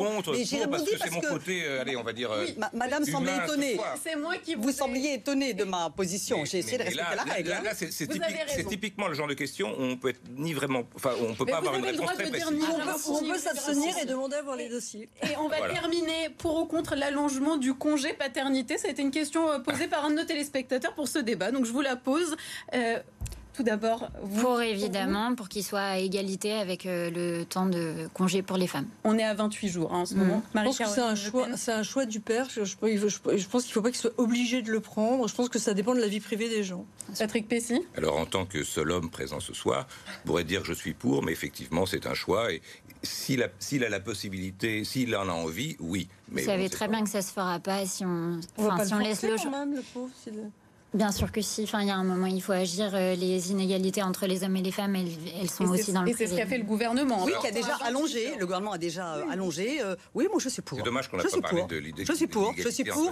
J'ai rebondi parce mon côté, euh, allez, on va dire. Oui, euh, Madame semblait étonnée. C'est moi qui vous sembliez étonnée de ma position. J'ai essayé de respecter la règle. Là, hein. c'est typiquement le genre de question où on peut être ni vraiment, enfin, on peut pas avoir une réponse très précise. On peut s'abstenir et demander à voir les dossiers. Et on va terminer pour ou contre l'allongement du congé paternité. Ça a été une question euh, posée par un de nos téléspectateurs pour ce débat, donc je vous la pose tout d'abord Pour évidemment, pour qu'il soit à égalité avec euh, le temps de congé pour les femmes. On est à 28 jours hein, en ce moment. Je pense que c'est un, choix, c'est un choix du père. Je, je, je pense qu'il ne faut pas qu'il soit obligé de le prendre. Je pense que ça dépend de la vie privée des gens. Patrick Pessy? Alors, en tant que seul homme présent ce soir, je pourrais dire que je suis pour, mais effectivement, c'est un choix. Et s'il a, s'il a la possibilité, s'il en a envie, oui. Mais Vous savez très bien que ça ne se fera pas si on, enfin, si on laisse le, même, le pauvre, Bien sûr que si. Enfin, il y a un moment, il faut agir. Euh, les inégalités entre les hommes et les femmes, elles, sont aussi dans le Et c'est ce qu'a fait le gouvernement. Oui, qui a déjà allongé. Le gouvernement a déjà euh, allongé. Euh, oui, moi, je suis pour. C'est dommage qu'on n'a pas parlé de l'idée. Je suis pour. Je suis pour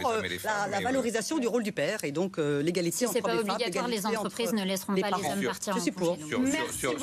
la, valorisation du rôle du père et donc l'égalité entre les femmes. C'est pas obligatoire. Les entreprises ne laisseront pas les hommes partir. Je suis pour.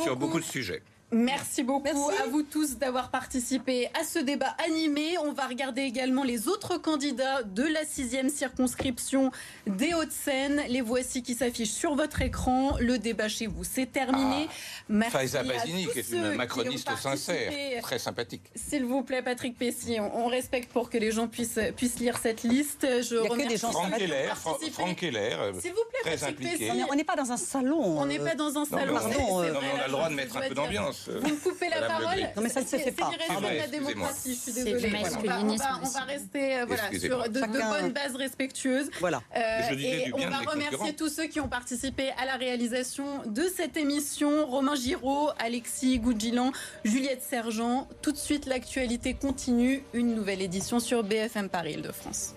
Sur beaucoup de sujets. Merci beaucoup à vous tous d'avoir participé à ce débat animé. On va regarder également les autres candidats de la sixième circonscription des Hauts-de-Seine. Les voici qui s'affichent sur votre écran. Le débat chez vous, c'est terminé. Ah, Merci Faiza Basini, qui est une macroniste sincère, très sympathique. S'il vous plaît, Patrick Pessy, on, respecte pour que les gens puissent, puissent lire cette liste. Je Il y a que des gens Franck Keller, Franck Keller, S'il vous plaît, très impliqué. On n'est pas dans un salon. On n'est pas dans un salon. on, a le droit de mettre un peu d'ambiance. Vous me coupez la parole. Non, mais ça ne se fait pas. C'est de la démocratie, je suis désolée. On va rester euh, sur de, bonnes bases respectueuses. Voilà. Euh, et on va remercier tous ceux qui ont participé à la réalisation de cette émission. Romain Giraud, Alexis Goudjilan, Juliette Sergent. Tout de suite, l'actualité continue. Une nouvelle édition sur BFM Paris-Île-de-France.